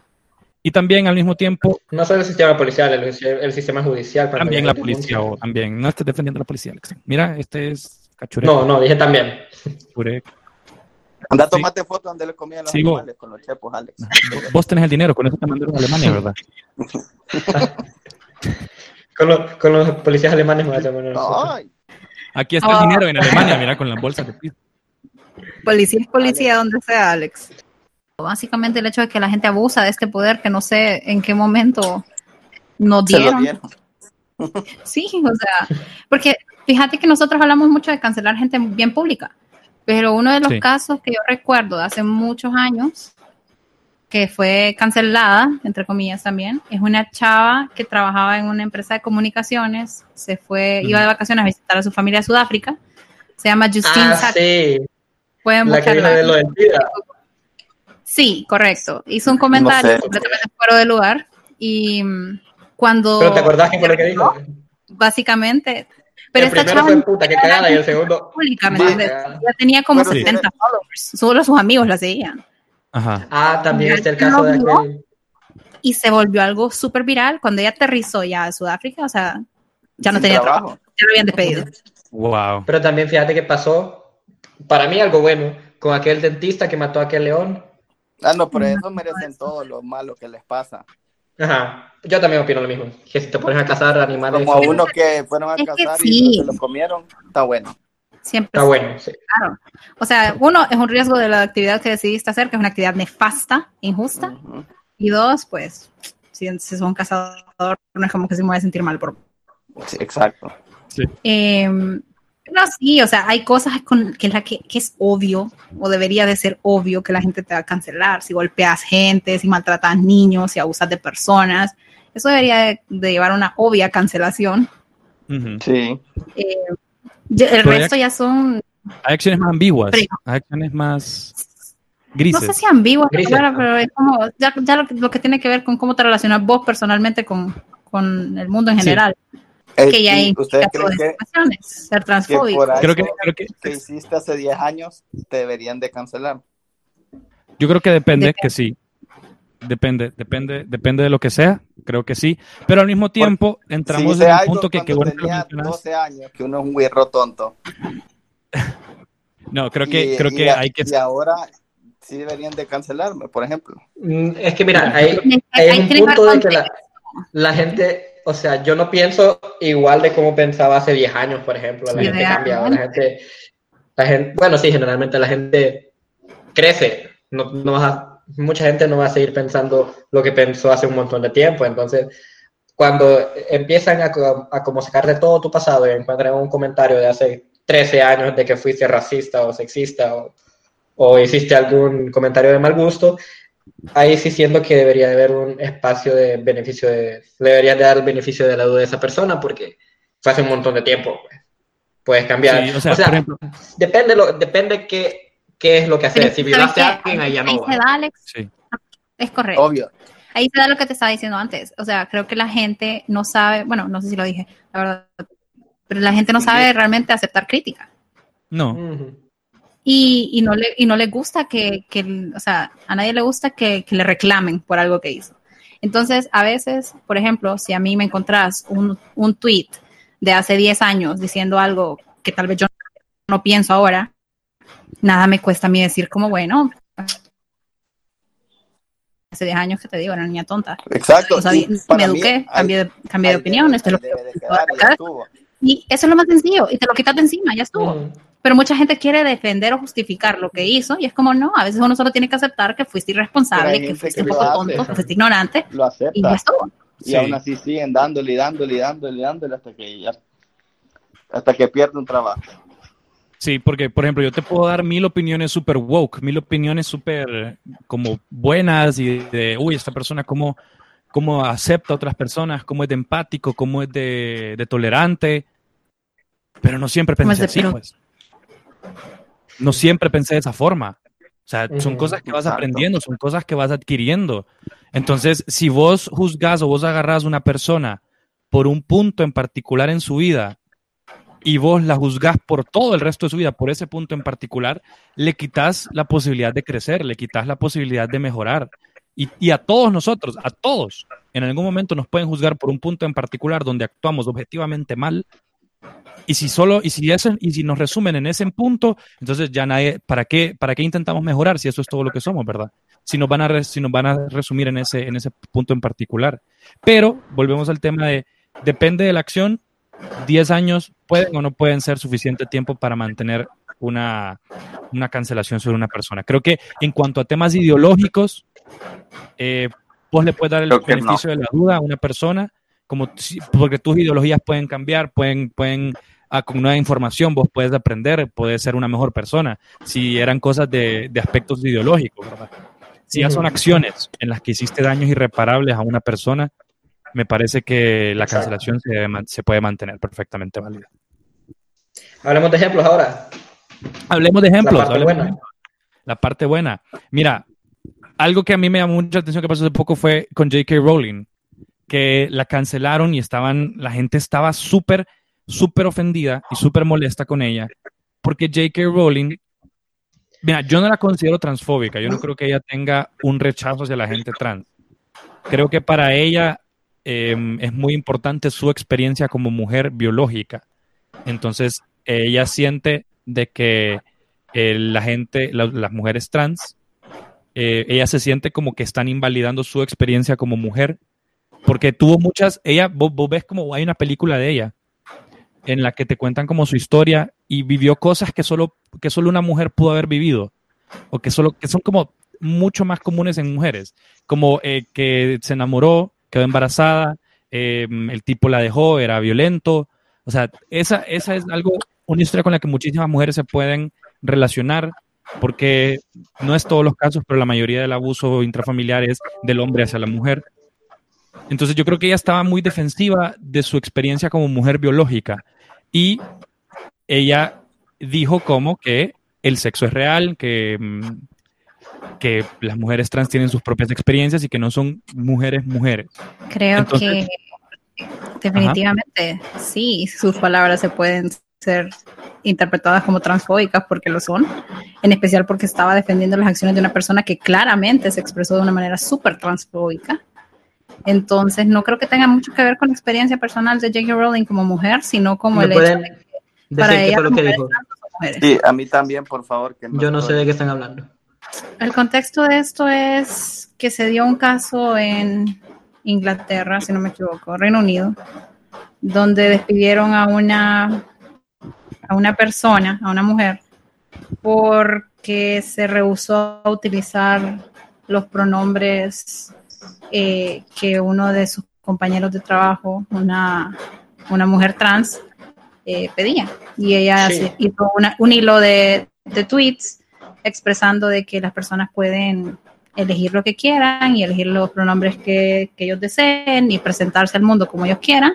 Y también al mismo tiempo... No solo el sistema policial, el, sistema judicial. También la policía, o también. No estés defendiendo a la policía, Alex. Mira, este es cachureo. No, no, dije también. Anda, tomate foto donde le comían los animales con los chepos, Alex. Vos tenés el dinero, con eso te mandaron a Alemania, ¿verdad? [laughs] con, con, los policías alemanes me a Aquí está el oh. dinero en Alemania, mira, con las bolsas de piso. Policía es policía donde sea, Alex. Básicamente el hecho de que la gente abusa de este poder que no sé en qué momento nos Se lo dieron. [laughs] Sí, o sea, porque fíjate que nosotros hablamos mucho de cancelar gente bien pública, pero uno de los Sí. casos que yo recuerdo de hace muchos años, que fue cancelada, entre comillas también, es una chava que trabajaba en una empresa de comunicaciones, se fue, iba de vacaciones a visitar a su familia a Sudáfrica, se llama Justine Ah, Sack, sí. pueden La que de lo del. Sí, correcto. Hizo un comentario sé. completamente fuera de lugar y mm, cuando Pero te acordás que fue lo que dijo. básicamente. Pero el esta primero chava fue puta, que cagada, y el segundo. Ya tenía como sí. 70 followers, solo sus amigos la seguían. Ajá. Ah, también está el caso de No, aquel. Y se volvió algo súper viral cuando ella aterrizó ya a Sudáfrica, o sea, ya no Sin tenía trabajo. trabajo, ya lo habían despedido. Wow. Pero también fíjate que pasó, para mí algo bueno, con aquel dentista que mató a aquel león. Ah, no, pero eso merecen todo lo malo que les pasa. Ajá. Yo también opino lo mismo. Que si te pones a cazar animales, Como a sí, uno que fueron a Es cazar sí. y se lo comieron, está bueno. Siempre está bueno. sí. claro. O sea, uno es un riesgo de la actividad que decidiste hacer, que es una actividad nefasta, injusta. Y dos, pues, si, si son cazador, no es como que se me voy a sentir mal por Sí, exacto. Eh, no, sí, o sea, hay cosas con que, la que, que es obvio, o debería de ser obvio que la gente te va a cancelar. Si golpeas gente, si maltratas niños, si abusas de personas, eso debería de, de llevar una obvia cancelación. Sí. Eh, el Pero resto ya son, Hay acciones más ambiguas. Hay acciones más no grises. sé si ambiguas, Grises, claro, ¿no? pero es como ya, ya lo, que- lo que tiene que ver con cómo te relacionas vos personalmente con, con el mundo en Sí. Eh, que ya ¿y implica ¿Ustedes todas creen esas que, ser que transfóbico. algo Creo que, creo que, que hiciste hace 10 años te deberían de cancelar? yo creo que depende, Depende. que sí. Depende, depende, depende de lo que sea, creo que sí. Pero al mismo tiempo entramos Sí, hice en un punto que, que bueno que tenía mencionas. 12 años, que uno es un güirro tonto. [laughs] No, creo que, Y- creo y que a- hay que Y ahora sí deberían de cancelarme, por ejemplo. Mm, Es que mira, hay, Hay- hay hay un que punto de que la, la gente, o sea, yo no pienso igual de como pensaba hace 10 años, por ejemplo. La gente cambia, la gente, la gente, bueno, sí, generalmente la gente crece. No, no vas a- mucha gente no va a seguir pensando lo que pensó hace un montón de tiempo. Entonces, cuando empiezan a, a como sacar de todo tu pasado y encuentran un comentario de hace 13 años de que fuiste racista o sexista o, o hiciste algún comentario de mal gusto, ahí sí siento que debería de haber un espacio de beneficio de, debería de dar el beneficio de la duda a esa persona porque fue hace un montón de tiempo. pues. Puedes cambiar. Sí, o sea, por ejemplo, depende, lo, depende qué, qué es lo que haces. Si ¿sabes violaste a alguien, ahí ya Ahí no. se da, Alex, sí. es correcto. Obvio. Ahí se da lo que te estaba diciendo antes. O sea, creo que la gente no sabe, bueno, no sé si lo dije, la verdad, pero la gente no sabe realmente aceptar crítica. No, Ujú. Y, y no le y no le gusta que, que, o sea, a nadie le gusta que, que le reclamen por algo que hizo. Entonces, a veces, por ejemplo, si a mí me encontrás un, un tweet de hace 10 años diciendo algo que tal vez yo no pienso ahora, nada me cuesta a mí decir como, bueno, hace 10 años que te digo, era una niña tonta. Exacto. O sea, me mí, eduqué, cambié de, cambié de opinión, esto es lo que y eso es lo más sencillo, y te lo quitas de encima, ya estuvo. Pero mucha gente quiere defender o justificar lo que hizo, y es como, no, a veces uno solo tiene que aceptar que fuiste irresponsable, que fuiste que un poco hace. tonto, que fuiste ignorante, Lo y ya acepta. estuvo. Y Sí. aún así siguen dándole y dándole y dándole y dándole hasta que ya, hasta que pierde un trabajo. Sí, porque, por ejemplo, yo te puedo dar mil opiniones súper woke, mil opiniones súper como buenas y de, uy, esta persona cómo, cómo acepta a otras personas, cómo es de empático, cómo es de, de tolerante, pero no siempre pensé de así, pues. No siempre pensé de esa forma. O sea, son Ujú, cosas que vas exacto. aprendiendo, son cosas que vas adquiriendo. Entonces, si vos juzgas o vos agarrás a una persona por un punto en particular en su vida y vos la juzgás por todo el resto de su vida, por ese punto en particular, le quitas la posibilidad de crecer, le quitas la posibilidad de mejorar. Y, y a todos nosotros, a todos, en algún momento nos pueden juzgar por un punto en particular donde actuamos objetivamente mal. Y si solo, y si eso, y si nos resumen en ese punto, entonces ya nadie, ¿para qué, para qué intentamos mejorar si eso es todo lo que somos, verdad? Si nos van a, re- si nos van a resumir en ese, en ese punto en particular. Pero volvemos al tema de, depende de la acción, 10 años pueden o no pueden ser suficiente tiempo para mantener una, una cancelación sobre una persona. Creo que en cuanto a temas ideológicos, eh, vos le puedes dar el Creo beneficio de la duda a una persona, como porque tus ideologías pueden cambiar, pueden, pueden ah, con nueva información vos puedes aprender, puedes ser una mejor persona, si eran cosas de, de aspectos ideológicos, ¿verdad? Si ya son acciones en las que hiciste daños irreparables a una persona, me parece que la cancelación se, se puede mantener perfectamente válida. Hablemos de ejemplos ahora. Hablemos de ejemplos. La parte hablemos de buena. ejemplos. La parte buena. Mira, algo que a mí me llamó mucha atención que pasó hace poco fue con J.K. Rowling, que la cancelaron y estaban, la gente estaba súper, súper ofendida y súper molesta con ella, porque J.K. Rowling, mira, yo no la considero transfóbica, yo no creo que ella tenga un rechazo hacia la gente trans. Creo que para ella eh, es muy importante su experiencia como mujer biológica. Entonces, ella siente de que eh, la gente, la- las mujeres trans, eh, ella se siente como que están invalidando su experiencia como mujer, porque tuvo muchas, ella, vos, vos ves como hay una película de ella en la que te cuentan como su historia y vivió cosas que solo, que solo una mujer pudo haber vivido, o que, solo, que son como mucho más comunes en mujeres, como eh, que se enamoró, quedó embarazada, eh, el tipo la dejó, era violento, o sea, esa, esa es algo, una historia con la que muchísimas mujeres se pueden relacionar, porque no es todos los casos, pero la mayoría del abuso intrafamiliar es del hombre hacia la mujer. Entonces yo creo que ella estaba muy defensiva de su experiencia como mujer biológica y ella dijo como que el sexo es real, que, mm, que las mujeres trans tienen sus propias experiencias y que no son mujeres mujeres. Creo Entonces- que definitivamente sí, sus palabras se pueden ser interpretadas como transfóbicas porque lo son, en especial porque estaba defendiendo las acciones de una persona que claramente se expresó de una manera súper transfóbica. Entonces, no creo que tenga mucho que ver con la experiencia personal de J.K. Rowling como mujer, sino como ¿Me el hecho pueden de que decir para qué ella fue lo que dijo? Sí, a mí también, por favor. Que no Yo no sé de qué están hablando. El contexto de esto es que se dio un caso en Inglaterra, si no me equivoco, Reino Unido, donde despidieron a una a una persona, a una mujer, porque se rehusó a utilizar los pronombres eh, que uno de sus compañeros de trabajo, una, una mujer trans, eh, pedía. Y ella Sí. hizo una- un hilo de, de tweets expresando de que las personas pueden elegir lo que quieran y elegir los pronombres que, que ellos deseen y presentarse al mundo como ellos quieran,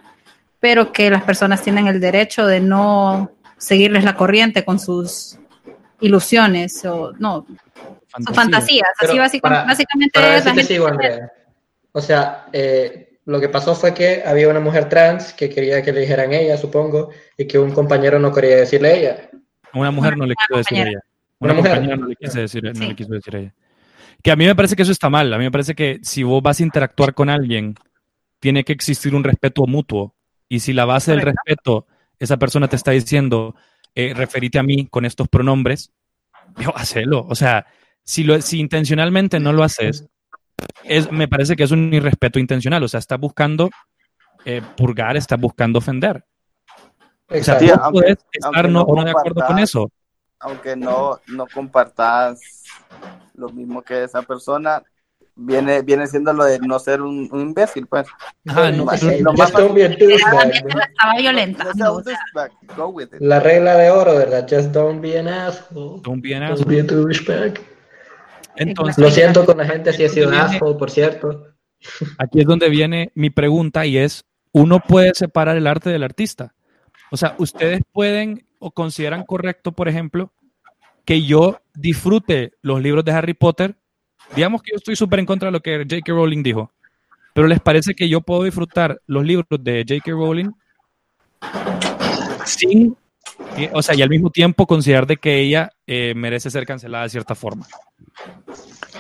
pero que las personas tienen el derecho de no seguirles la corriente con sus ilusiones o no, sus fantasías. Así Pero básica- para- básicamente Para es la gente- sigo, Andrea. O sea, eh, lo que pasó fue que había una mujer trans que quería que le dijeran ella, supongo, y que un compañero no quería decirle ella. A una mujer no le quiso decir a ella. Una, Una mujer. no le quiso decir, no Sí. le quiso decir a ella. Que a mí me parece que eso está mal. A mí me parece que si vos vas a interactuar con alguien, tiene que existir un respeto mutuo. Y si la base del respeto, esa persona te está diciendo, eh, referite a mí con estos pronombres, [laughs] yo, hacelo. O sea, si, lo, si intencionalmente no lo haces, es, me parece que es un irrespeto intencional. O sea, estás buscando eh, purgar, estás buscando ofender. O sea, Exacto. Vos aunque- podés estar no, no no de acuerdo con compartas- eso. aunque no, no compartas lo mismo que esa persona, viene, viene siendo lo de no ser un, un imbécil, pues. Ajá, no, lo más don't be a douchebag, ¿no? estaba No violentando. sea o un sea, douchebag, go with it. La regla de oro, ¿verdad? Just don't be an asshole. Don't be an Don't asshole. be a douchebag. Entonces, Lo siento con la gente si he sido un asshole, por cierto. aquí es donde viene mi pregunta y es, ¿uno puede separar el arte del artista? O sea, ¿ustedes pueden o consideran correcto, por ejemplo, que yo disfrute los libros de Harry Potter? Digamos que yo estoy súper en contra de lo que J.K. Rowling dijo, pero ¿les parece que yo puedo disfrutar los libros de J.K. Rowling sin, o sea, y al mismo tiempo considerar de que ella eh, merece ser cancelada de cierta forma?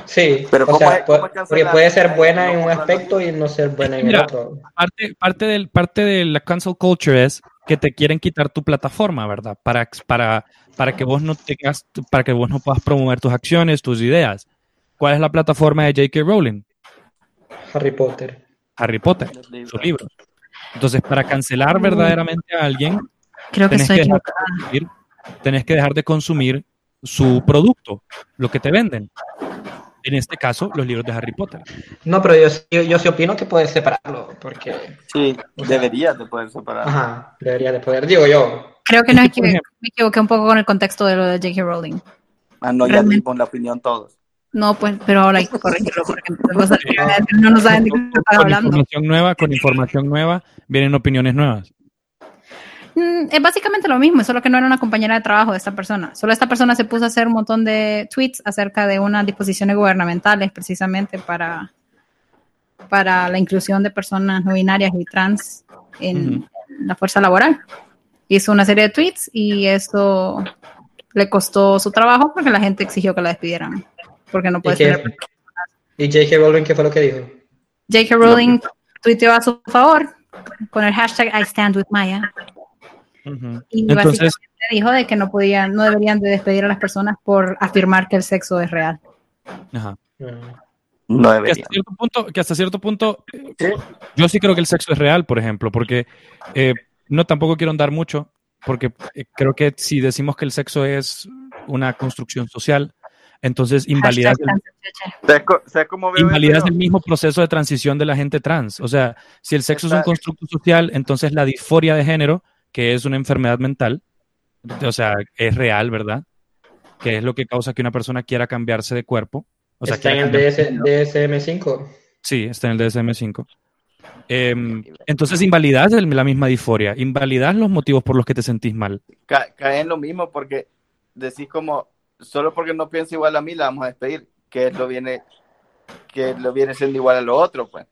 Sí, Pero o ¿cómo sea, es- cómo pu- es cancelar? porque puede ser buena en un aspecto y no ser buena en el Mira, otro. parte, parte, del, parte de la cancel culture es que te quieren quitar tu plataforma, ¿verdad? Para, para, para que vos no tengas, para que vos no puedas promover tus acciones, tus ideas. ¿Cuál es la plataforma de J.K. Rowling? Harry Potter. Harry Potter, sus libros. Entonces, para cancelar verdaderamente a alguien, creo que tenés estoy que dejar equivocada. de escribir. tenés que dejar de consumir su producto, lo que te venden. En este caso, los libros de Harry Potter. No, pero yo, yo, yo sí opino que puedes separarlo, porque... Sí, deberías de poder separar. Ajá, debería de poder, digo yo. Creo que no que por me equivoqué un poco con el contexto de lo de J.K. Rowling. Ah, no, ya dimos la opinión todos. No, pues, pero ahora hay que corregirlo porque no [laughs] nos saben de qué están Con hablando. información nueva, con información nueva, vienen opiniones nuevas. Mm, Es básicamente lo mismo, solo que no era una compañera de trabajo de esta persona. Solo esta persona se puso a hacer un montón de tweets acerca de unas disposiciones gubernamentales precisamente para, para la inclusión de personas no binarias y trans en la fuerza laboral. Hizo una serie de tweets y eso le costó su trabajo porque la gente exigió que la despidieran. Porque no ¿Y, puede qué- ser. y J.K. Rowling qué fue lo que dijo? J.K. Rowling tuiteó a su favor con el hashtag I stand with Maya. Ujú. Y Entonces, básicamente dijo de que no podían, no deberían de despedir a las personas por afirmar que el sexo es real. ajá. Mm. No que debería. hasta cierto punto, que hasta cierto punto Sí. yo sí creo que el sexo es real, por ejemplo, porque eh, no tampoco quiero andar mucho, porque eh, creo que si decimos que el sexo es una construcción social, entonces invalidas el, cancecheche. ¿Sabes co- sabes cómo veo invalidas el mismo proceso de transición de la gente trans. O sea, si el sexo es un Exacto. constructo social, entonces la disforia de género, que es una enfermedad mental, o sea, es real, ¿verdad? Que es lo que causa que una persona quiera cambiarse de cuerpo. O sea, Está en el DS, DSM-5. Sí, está en el DSM-5. Em, entonces invalidas el- la misma disforia, invalidas los motivos por los que te sentís mal. Ca- cae en lo mismo porque decís como, solo porque no piensa igual a mí, la vamos a despedir, que lo viene, que lo viene siendo igual a lo otro, pues.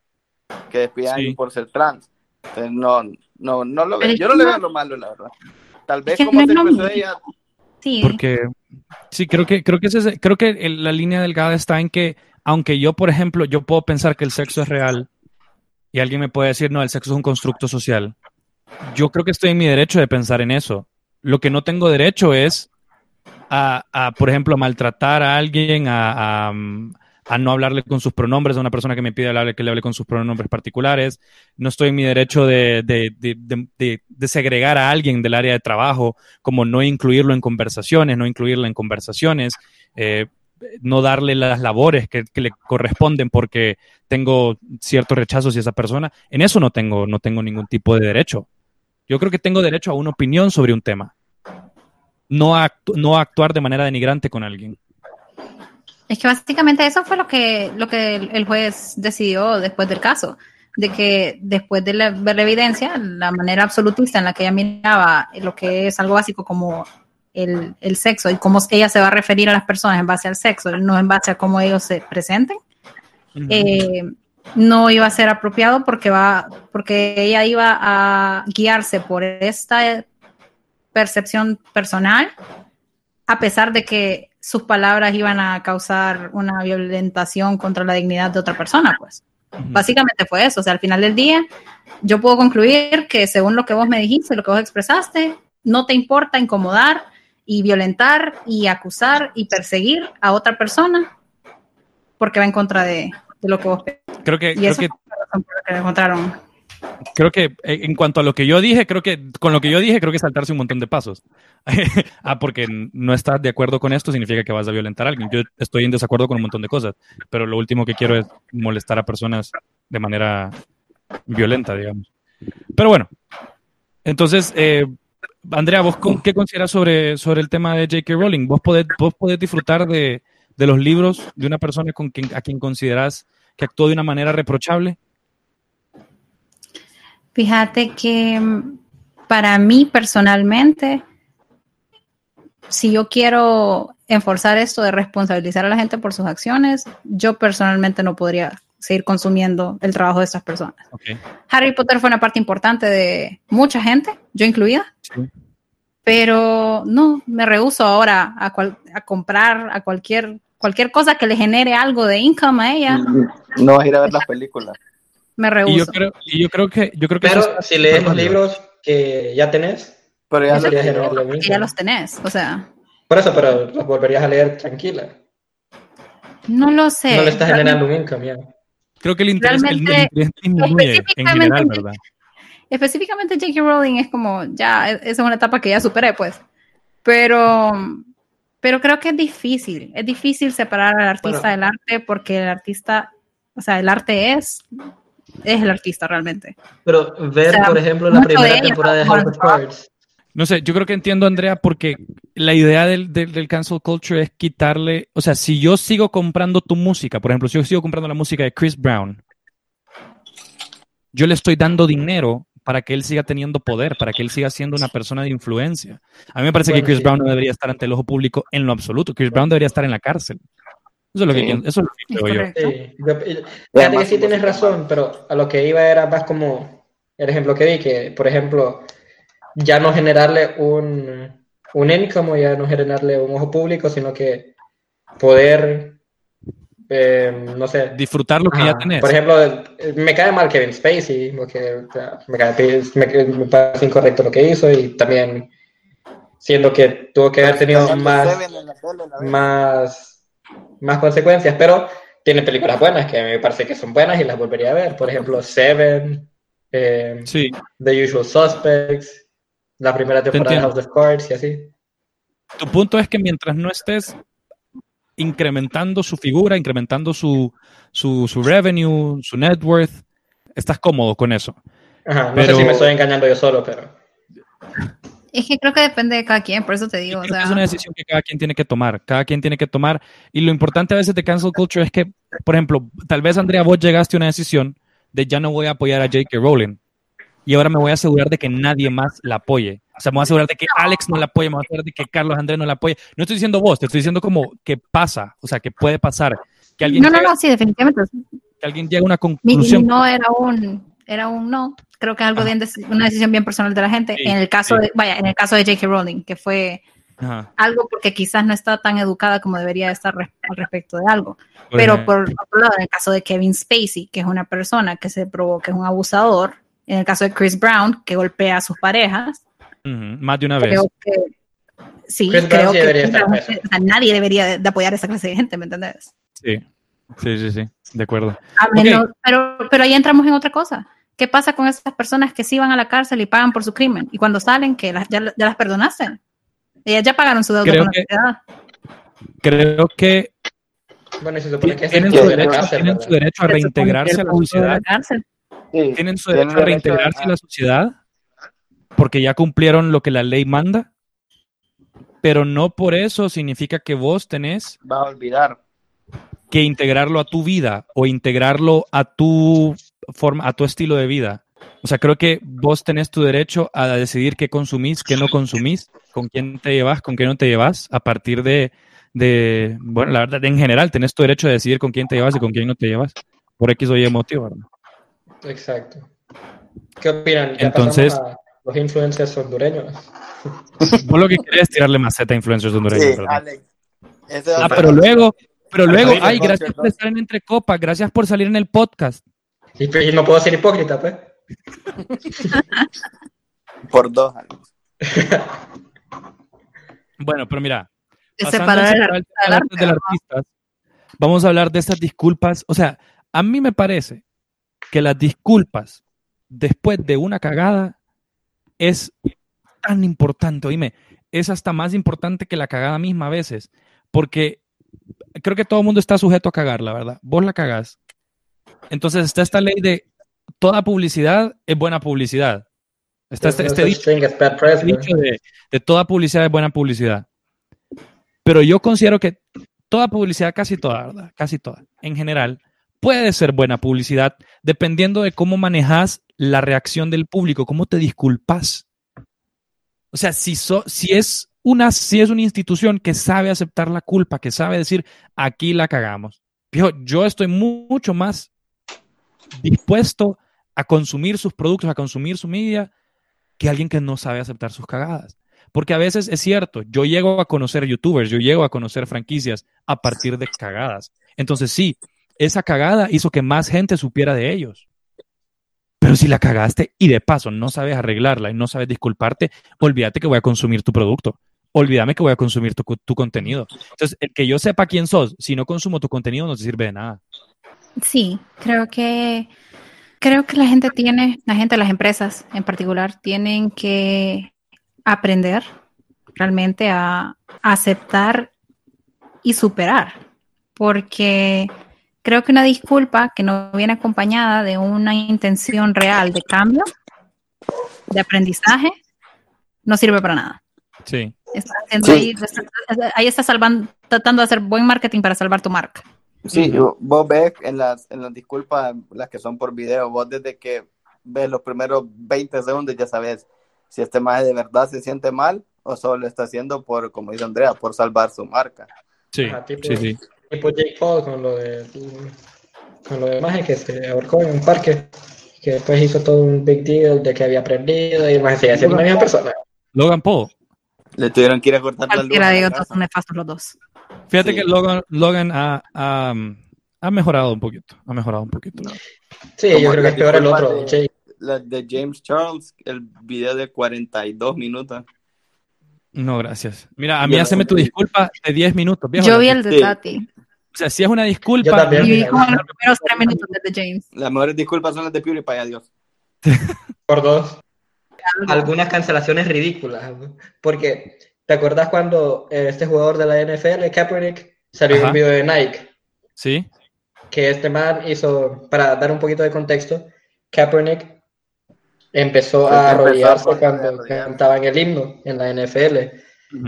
Que despidan a Sí. por ser trans. Entonces, no, no, no lo veo. Yo no le veo lo malo, la verdad. Tal vez como se mismo. ella, Sí, Porque sí, creo que creo que ese es- creo que el- la línea delgada está en que aunque yo, por ejemplo, yo puedo pensar que el sexo es real y alguien me puede decir, no, el sexo es un constructo social. Yo creo que estoy en mi derecho de pensar en eso. Lo que no tengo derecho es a, a, por ejemplo, a maltratar a alguien, a, a, a no hablarle con sus pronombres a una persona que me pide que le hable con sus pronombres particulares. No estoy en mi derecho de, de, de, de- segregar a alguien del área de trabajo, como no incluirlo en conversaciones, no incluirla en conversaciones, eh, no darle las labores que, le corresponden porque tengo cierto rechazo hacia esa persona. En eso no tengo, no tengo ningún tipo de derecho. Yo creo que tengo derecho a una opinión sobre un tema. No no actuar de manera denigrante con alguien. Es que básicamente eso fue lo que, lo que el juez decidió después del caso, de que después de la- ver la evidencia, la manera absolutista en la que ella miraba lo que es algo básico como el, el sexo y cómo ella se va a referir a las personas en base al sexo, no en base a cómo ellos se presenten, eh, no iba a ser apropiado porque va porque ella iba a guiarse por esta percepción personal a pesar de que sus palabras iban a causar una violentación contra la dignidad de otra persona pues básicamente fue eso o sea al final del día yo puedo concluir que según lo que vos me dijiste lo que vos expresaste no te importa incomodar y violentar y acusar y perseguir a otra persona porque va en contra de, de lo que vos Creo que, y creo eso que fue la razón por la que lo encontraron. Creo que eh, en cuanto a lo que yo dije, creo que con lo que yo dije, creo que saltarse un montón de pasos. [laughs] ah, porque no estás de acuerdo con esto significa que vas a violentar a alguien. Yo estoy en desacuerdo con un montón de cosas, pero lo último que quiero es molestar a personas de manera violenta, digamos. Pero bueno, entonces, eh, Andrea, ¿vos con- qué consideras sobre, sobre el tema de J.K. Rowling? ¿Vos podés, vos podés disfrutar de, de los libros de una persona con quien, a quien consideras que actuó de una manera reprochable? Fíjate que mm, para mí personalmente, si yo quiero enforzar esto de responsabilizar a la gente por sus acciones, yo personalmente no podría seguir consumiendo el trabajo de estas personas. Ok. Harry Potter fue una parte importante de mucha gente, yo incluida, Sí. pero no, me rehuso ahora a, cual- a comprar a cualquier, cualquier cosa que le genere algo de income a ella, no vas a ir a ver las películas. Me Y yo rehuso. creo, y yo creo que yo creo que Pero eso es- si lees los libros que ya tenés, Pero ya Eso lo que mismo. ya los tenés, o sea, Por eso, pero los volverías a leer tranquila. no lo sé. No le estás generando un income ya. creo que el interés, el- el, Realmente, interés disminuye en específicamente- general, ¿verdad? Específicamente J.K. Rowling es como, ya, e- esa es una etapa que ya superé, pues. Pero, pero creo que es difícil, es difícil separar al artista Bueno. del arte porque el artista, o sea, el arte es, es el artista realmente. Pero ver, O sea, por ejemplo, la de primera temporada de House of Cards. No sé, yo creo que entiendo, Andrea, porque la idea del, del, del cancel culture es quitarle, o sea, si yo sigo comprando tu música, por ejemplo, si yo sigo comprando la música de Chris Brown, yo le estoy dando dinero para que él siga teniendo poder, para que él siga siendo una persona de influencia. A mí me parece que Chris sí. Brown no debería estar ante el ojo público en lo absoluto. Chris Brown debería estar en la cárcel. Eso es lo que, Sí. pienso- eso es lo que creo yo. Sí, yo- y- Y fíjate que sí tienes razón, pero a lo que iba era más como el ejemplo que di, que por ejemplo, ya no generarle un, un income ya no generarle un ojo público, sino que poder, eh, no sé, Disfrutar lo que Ajá. ya tenés. Por ejemplo, me cae mal Kevin Spacey, porque me, cae, me, me parece incorrecto lo que hizo y también siendo que tuvo que haber tenido más, más, más consecuencias, pero tiene películas buenas que me parece que son buenas y las volvería a ver. Por ejemplo, Seven, eh, Sí, The Usual Suspects, la primera temporada de. House of Cards y así. tu punto es que mientras no estés incrementando su figura, incrementando su, su, su revenue, su net worth, estás cómodo con eso. Ajá, no Pero- sé si me estoy engañando yo solo, pero... Es que creo que depende de cada quien, por eso te digo, o sea, es una decisión que cada quien tiene que tomar. Cada quien tiene que tomar. Y lo importante a veces de cancel culture es que, por ejemplo, tal vez Andrea, vos llegaste a una decisión de ya no voy a apoyar a J.K. Rowling. Y ahora me voy a asegurar de que nadie más la apoye. O sea, me voy a asegurar de que Alex no la apoye, me voy a asegurar de que Carlos Andrés no la apoye. No estoy diciendo vos, te estoy diciendo como que pasa, o sea, que puede pasar. Que alguien, no, no, no, sí, definitivamente. que alguien llegue a una conclusión. no era un, era un no. Creo que es algo bien, una decisión bien personal de la gente. Sí, en el caso sí. de, vaya, en el caso de J.K. Rowling, que fue Ajá, algo porque quizás no está tan educada como debería estar res- al respecto de algo. por Pero ejemplo. por otro lado, en el caso de Kevin Spacey, que es una persona que se probó que es un abusador, en el caso de Chris Brown, que golpea a sus parejas, más de una vez. creo que sí, Chris creo que debería Chris estar Brown- preso. o sea, nadie debería de, de apoyar a esa clase de gente, ¿me entiendes? Sí, sí, sí, sí, de acuerdo. A menos- pero, pero ahí entramos en otra cosa. ¿Qué pasa con esas personas que sí van a la cárcel y pagan por su crimen? Y cuando salen, que las, ya, ya las perdonaste. Ellas ya pagaron su deuda Creo con que- la sociedad. Creo que Bueno, y se supone que es tienen su derecho, cárcel, tienen ¿verdad? su derecho a reintegrarse a la sociedad. Sí, tienen su tienen derecho a reintegrarse a la sociedad porque ya cumplieron lo que la ley manda, pero no por eso significa que vos tenés Va a olvidar. Que integrarlo a tu vida o integrarlo a tu forma, a tu estilo de vida. O sea, creo que vos tenés tu derecho a decidir qué consumís, qué no consumís, con quién te llevas, con quién no te llevas, a partir de, de, bueno, la verdad, en general, tenés tu derecho a decidir con quién te llevas y con quién no te llevas, por X o Y motivo, ¿verdad? Exacto. ¿Qué opinan? ¿Ya Entonces- a los influencers hondureños? Vos lo que querés es tirarle maceta a influencers hondureños, Sí, ¿verdad? Alex. Ah, pero luego, pero luego, ay, gracias por estar en Entre Copas, gracias por salir en el podcast. Y, y no puedo ser hipócrita, pues. [laughs] Por dos. [laughs] Bueno, pero mira, separar del artista, vamos a hablar de estas disculpas. O sea, a mí me parece que las disculpas después de una cagada es tan importante, oíme, es hasta más importante que la cagada misma a veces, porque creo que todo el mundo está sujeto a cagar, la verdad. Vos la cagás. Entonces está esta ley de toda publicidad es buena publicidad. Está este, este press, dicho de, de toda publicidad es buena publicidad. Pero yo considero que toda publicidad, casi toda, ¿verdad? Casi toda, en general, puede ser buena publicidad dependiendo de cómo manejas la reacción del público, cómo te disculpas. O sea, si, so- si, es una, si es una institución que sabe aceptar la culpa, que sabe decir, aquí la cagamos. Yo estoy mu- mucho más dispuesto a consumir sus productos, a consumir su media, que alguien que no sabe aceptar sus cagadas. Porque a veces es cierto, yo llego a conocer youtubers, yo llego a conocer franquicias a partir de cagadas. Entonces sí, esa cagada hizo que más gente supiera de ellos. Pero si la cagaste y de paso no sabes arreglarla y no sabes disculparte, olvídate que voy a consumir tu producto. Olvídame que voy a consumir tu, tu contenido. Entonces, el que yo sepa quién sos, si no consumo tu contenido, no te sirve de nada. Sí, creo que creo que la gente tiene, la gente, las empresas en particular, tienen que aprender realmente a aceptar y superar, porque creo que una disculpa que no viene acompañada de una intención real de cambio, de aprendizaje, no sirve para nada. Sí. Está haciendo ahí, ahí está salvando, tratando de hacer buen marketing para salvar tu marca. Sí, vos ves en las, en las disculpas, las que son por video, vos desde que ves los primeros 20 segundos ya sabes si este más de verdad se siente mal o solo lo está haciendo por, como dice Andrea, por salvar su marca. Sí, tipo, sí, sí. Tipo Jake Paul con lo de con lo de Maje que se ahorcó en un parque, que después hizo todo un big deal de que había aprendido y más seguía siendo la misma persona. Logan Paul. Le tuvieron que ir a cortar la luz. Cualquiera de ellos son nefastos los dos. Fíjate Sí. que Logan, Logan ha, ha, ha mejorado un poquito. Ha mejorado un poquito. Sí, Como yo creo que es peor el otro, de-. La de James Charles, el video de 42 minutos. No, gracias. Mira, a mí haceme tu disculpa de 10 minutos. viejo. Yo vi el de Sí. Tati O sea, si es una disculpa. Yo también. y vi como los primeros tres minutos de The James. Las mejores disculpas son las de PewDiePie, adiós. Por dos. Algunas cancelaciones ridículas. ¿no? Porque, ¿te acordás cuando eh, este jugador de la NFL, Kaepernick, salió en Ajá. un video de Nike? Sí. Que este man hizo, para dar un poquito de contexto, Kaepernick empezó a arrodillarse cuando cantaban el himno en la NFL.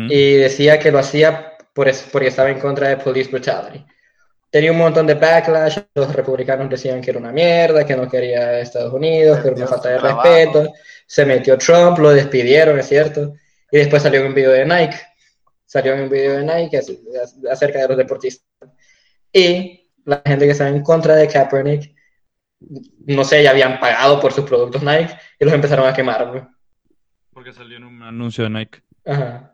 Y decía que lo hacía por es- porque estaba en contra de police brutality. Tenía un montón de backlash, los republicanos decían que era una mierda, que no quería Estados Unidos, que era una falta de trabajo. respeto. Se metió Trump, lo despidieron, es cierto. Y después salió en un video de Nike. Salió en un video de Nike ac- ac- acerca de los deportistas. Y la gente que estaba en contra de Kaepernick, no sé, ya habían pagado por sus productos Nike y los empezaron a quemar. ¿no? Porque salió en un anuncio de Nike. Ajá.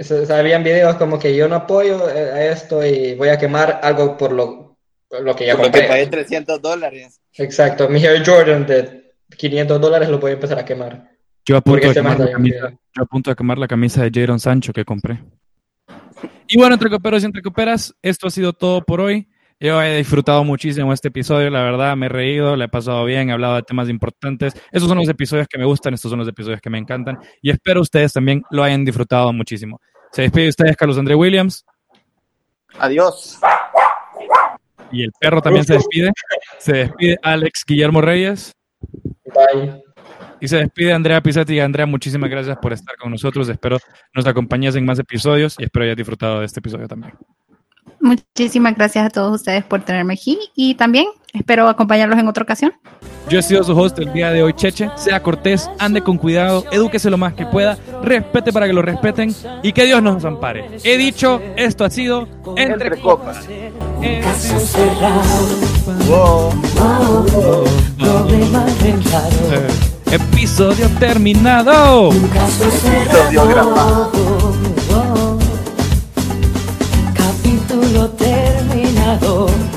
O sea, habían videos como que yo no apoyo eh, a esto y voy a quemar algo por lo, por lo que ya Por lo que compré. pagué 300 dólares. Exacto, mi Air Jordan de 500 dólares lo voy a empezar a quemar. Yo a punto, de quemar la camisa, yo a punto de quemar la camisa de Jaron Sancho que compré. Y bueno, entre coperos y entre coperas, esto ha sido todo por hoy. Yo he disfrutado muchísimo este episodio, la verdad, me he reído, le he pasado bien, he hablado de temas importantes. Estos son los episodios que me gustan, estos son los episodios que me encantan y espero ustedes también lo hayan disfrutado muchísimo. Se despide de ustedes Carlos André Williams Adiós. y el perro también se despide. Se despide Alex Guillermo Reyes Bye. y se despide Andrea Pisetti. Andrea, muchísimas gracias por estar con nosotros. Espero nos acompañes en más episodios y espero hayas disfrutado de este episodio también. Muchísimas gracias a todos ustedes por tenerme aquí y también espero acompañarlos en otra ocasión. Yo he sido su host el día de hoy, Cheche. Sea cortés, ande con cuidado, edúquese lo más que pueda, respete para que lo respeten y que Dios nos ampare. He dicho, esto ha sido Entre, Entre Copas. Episodio terminado. Episodio grabado. Capítulo terminado.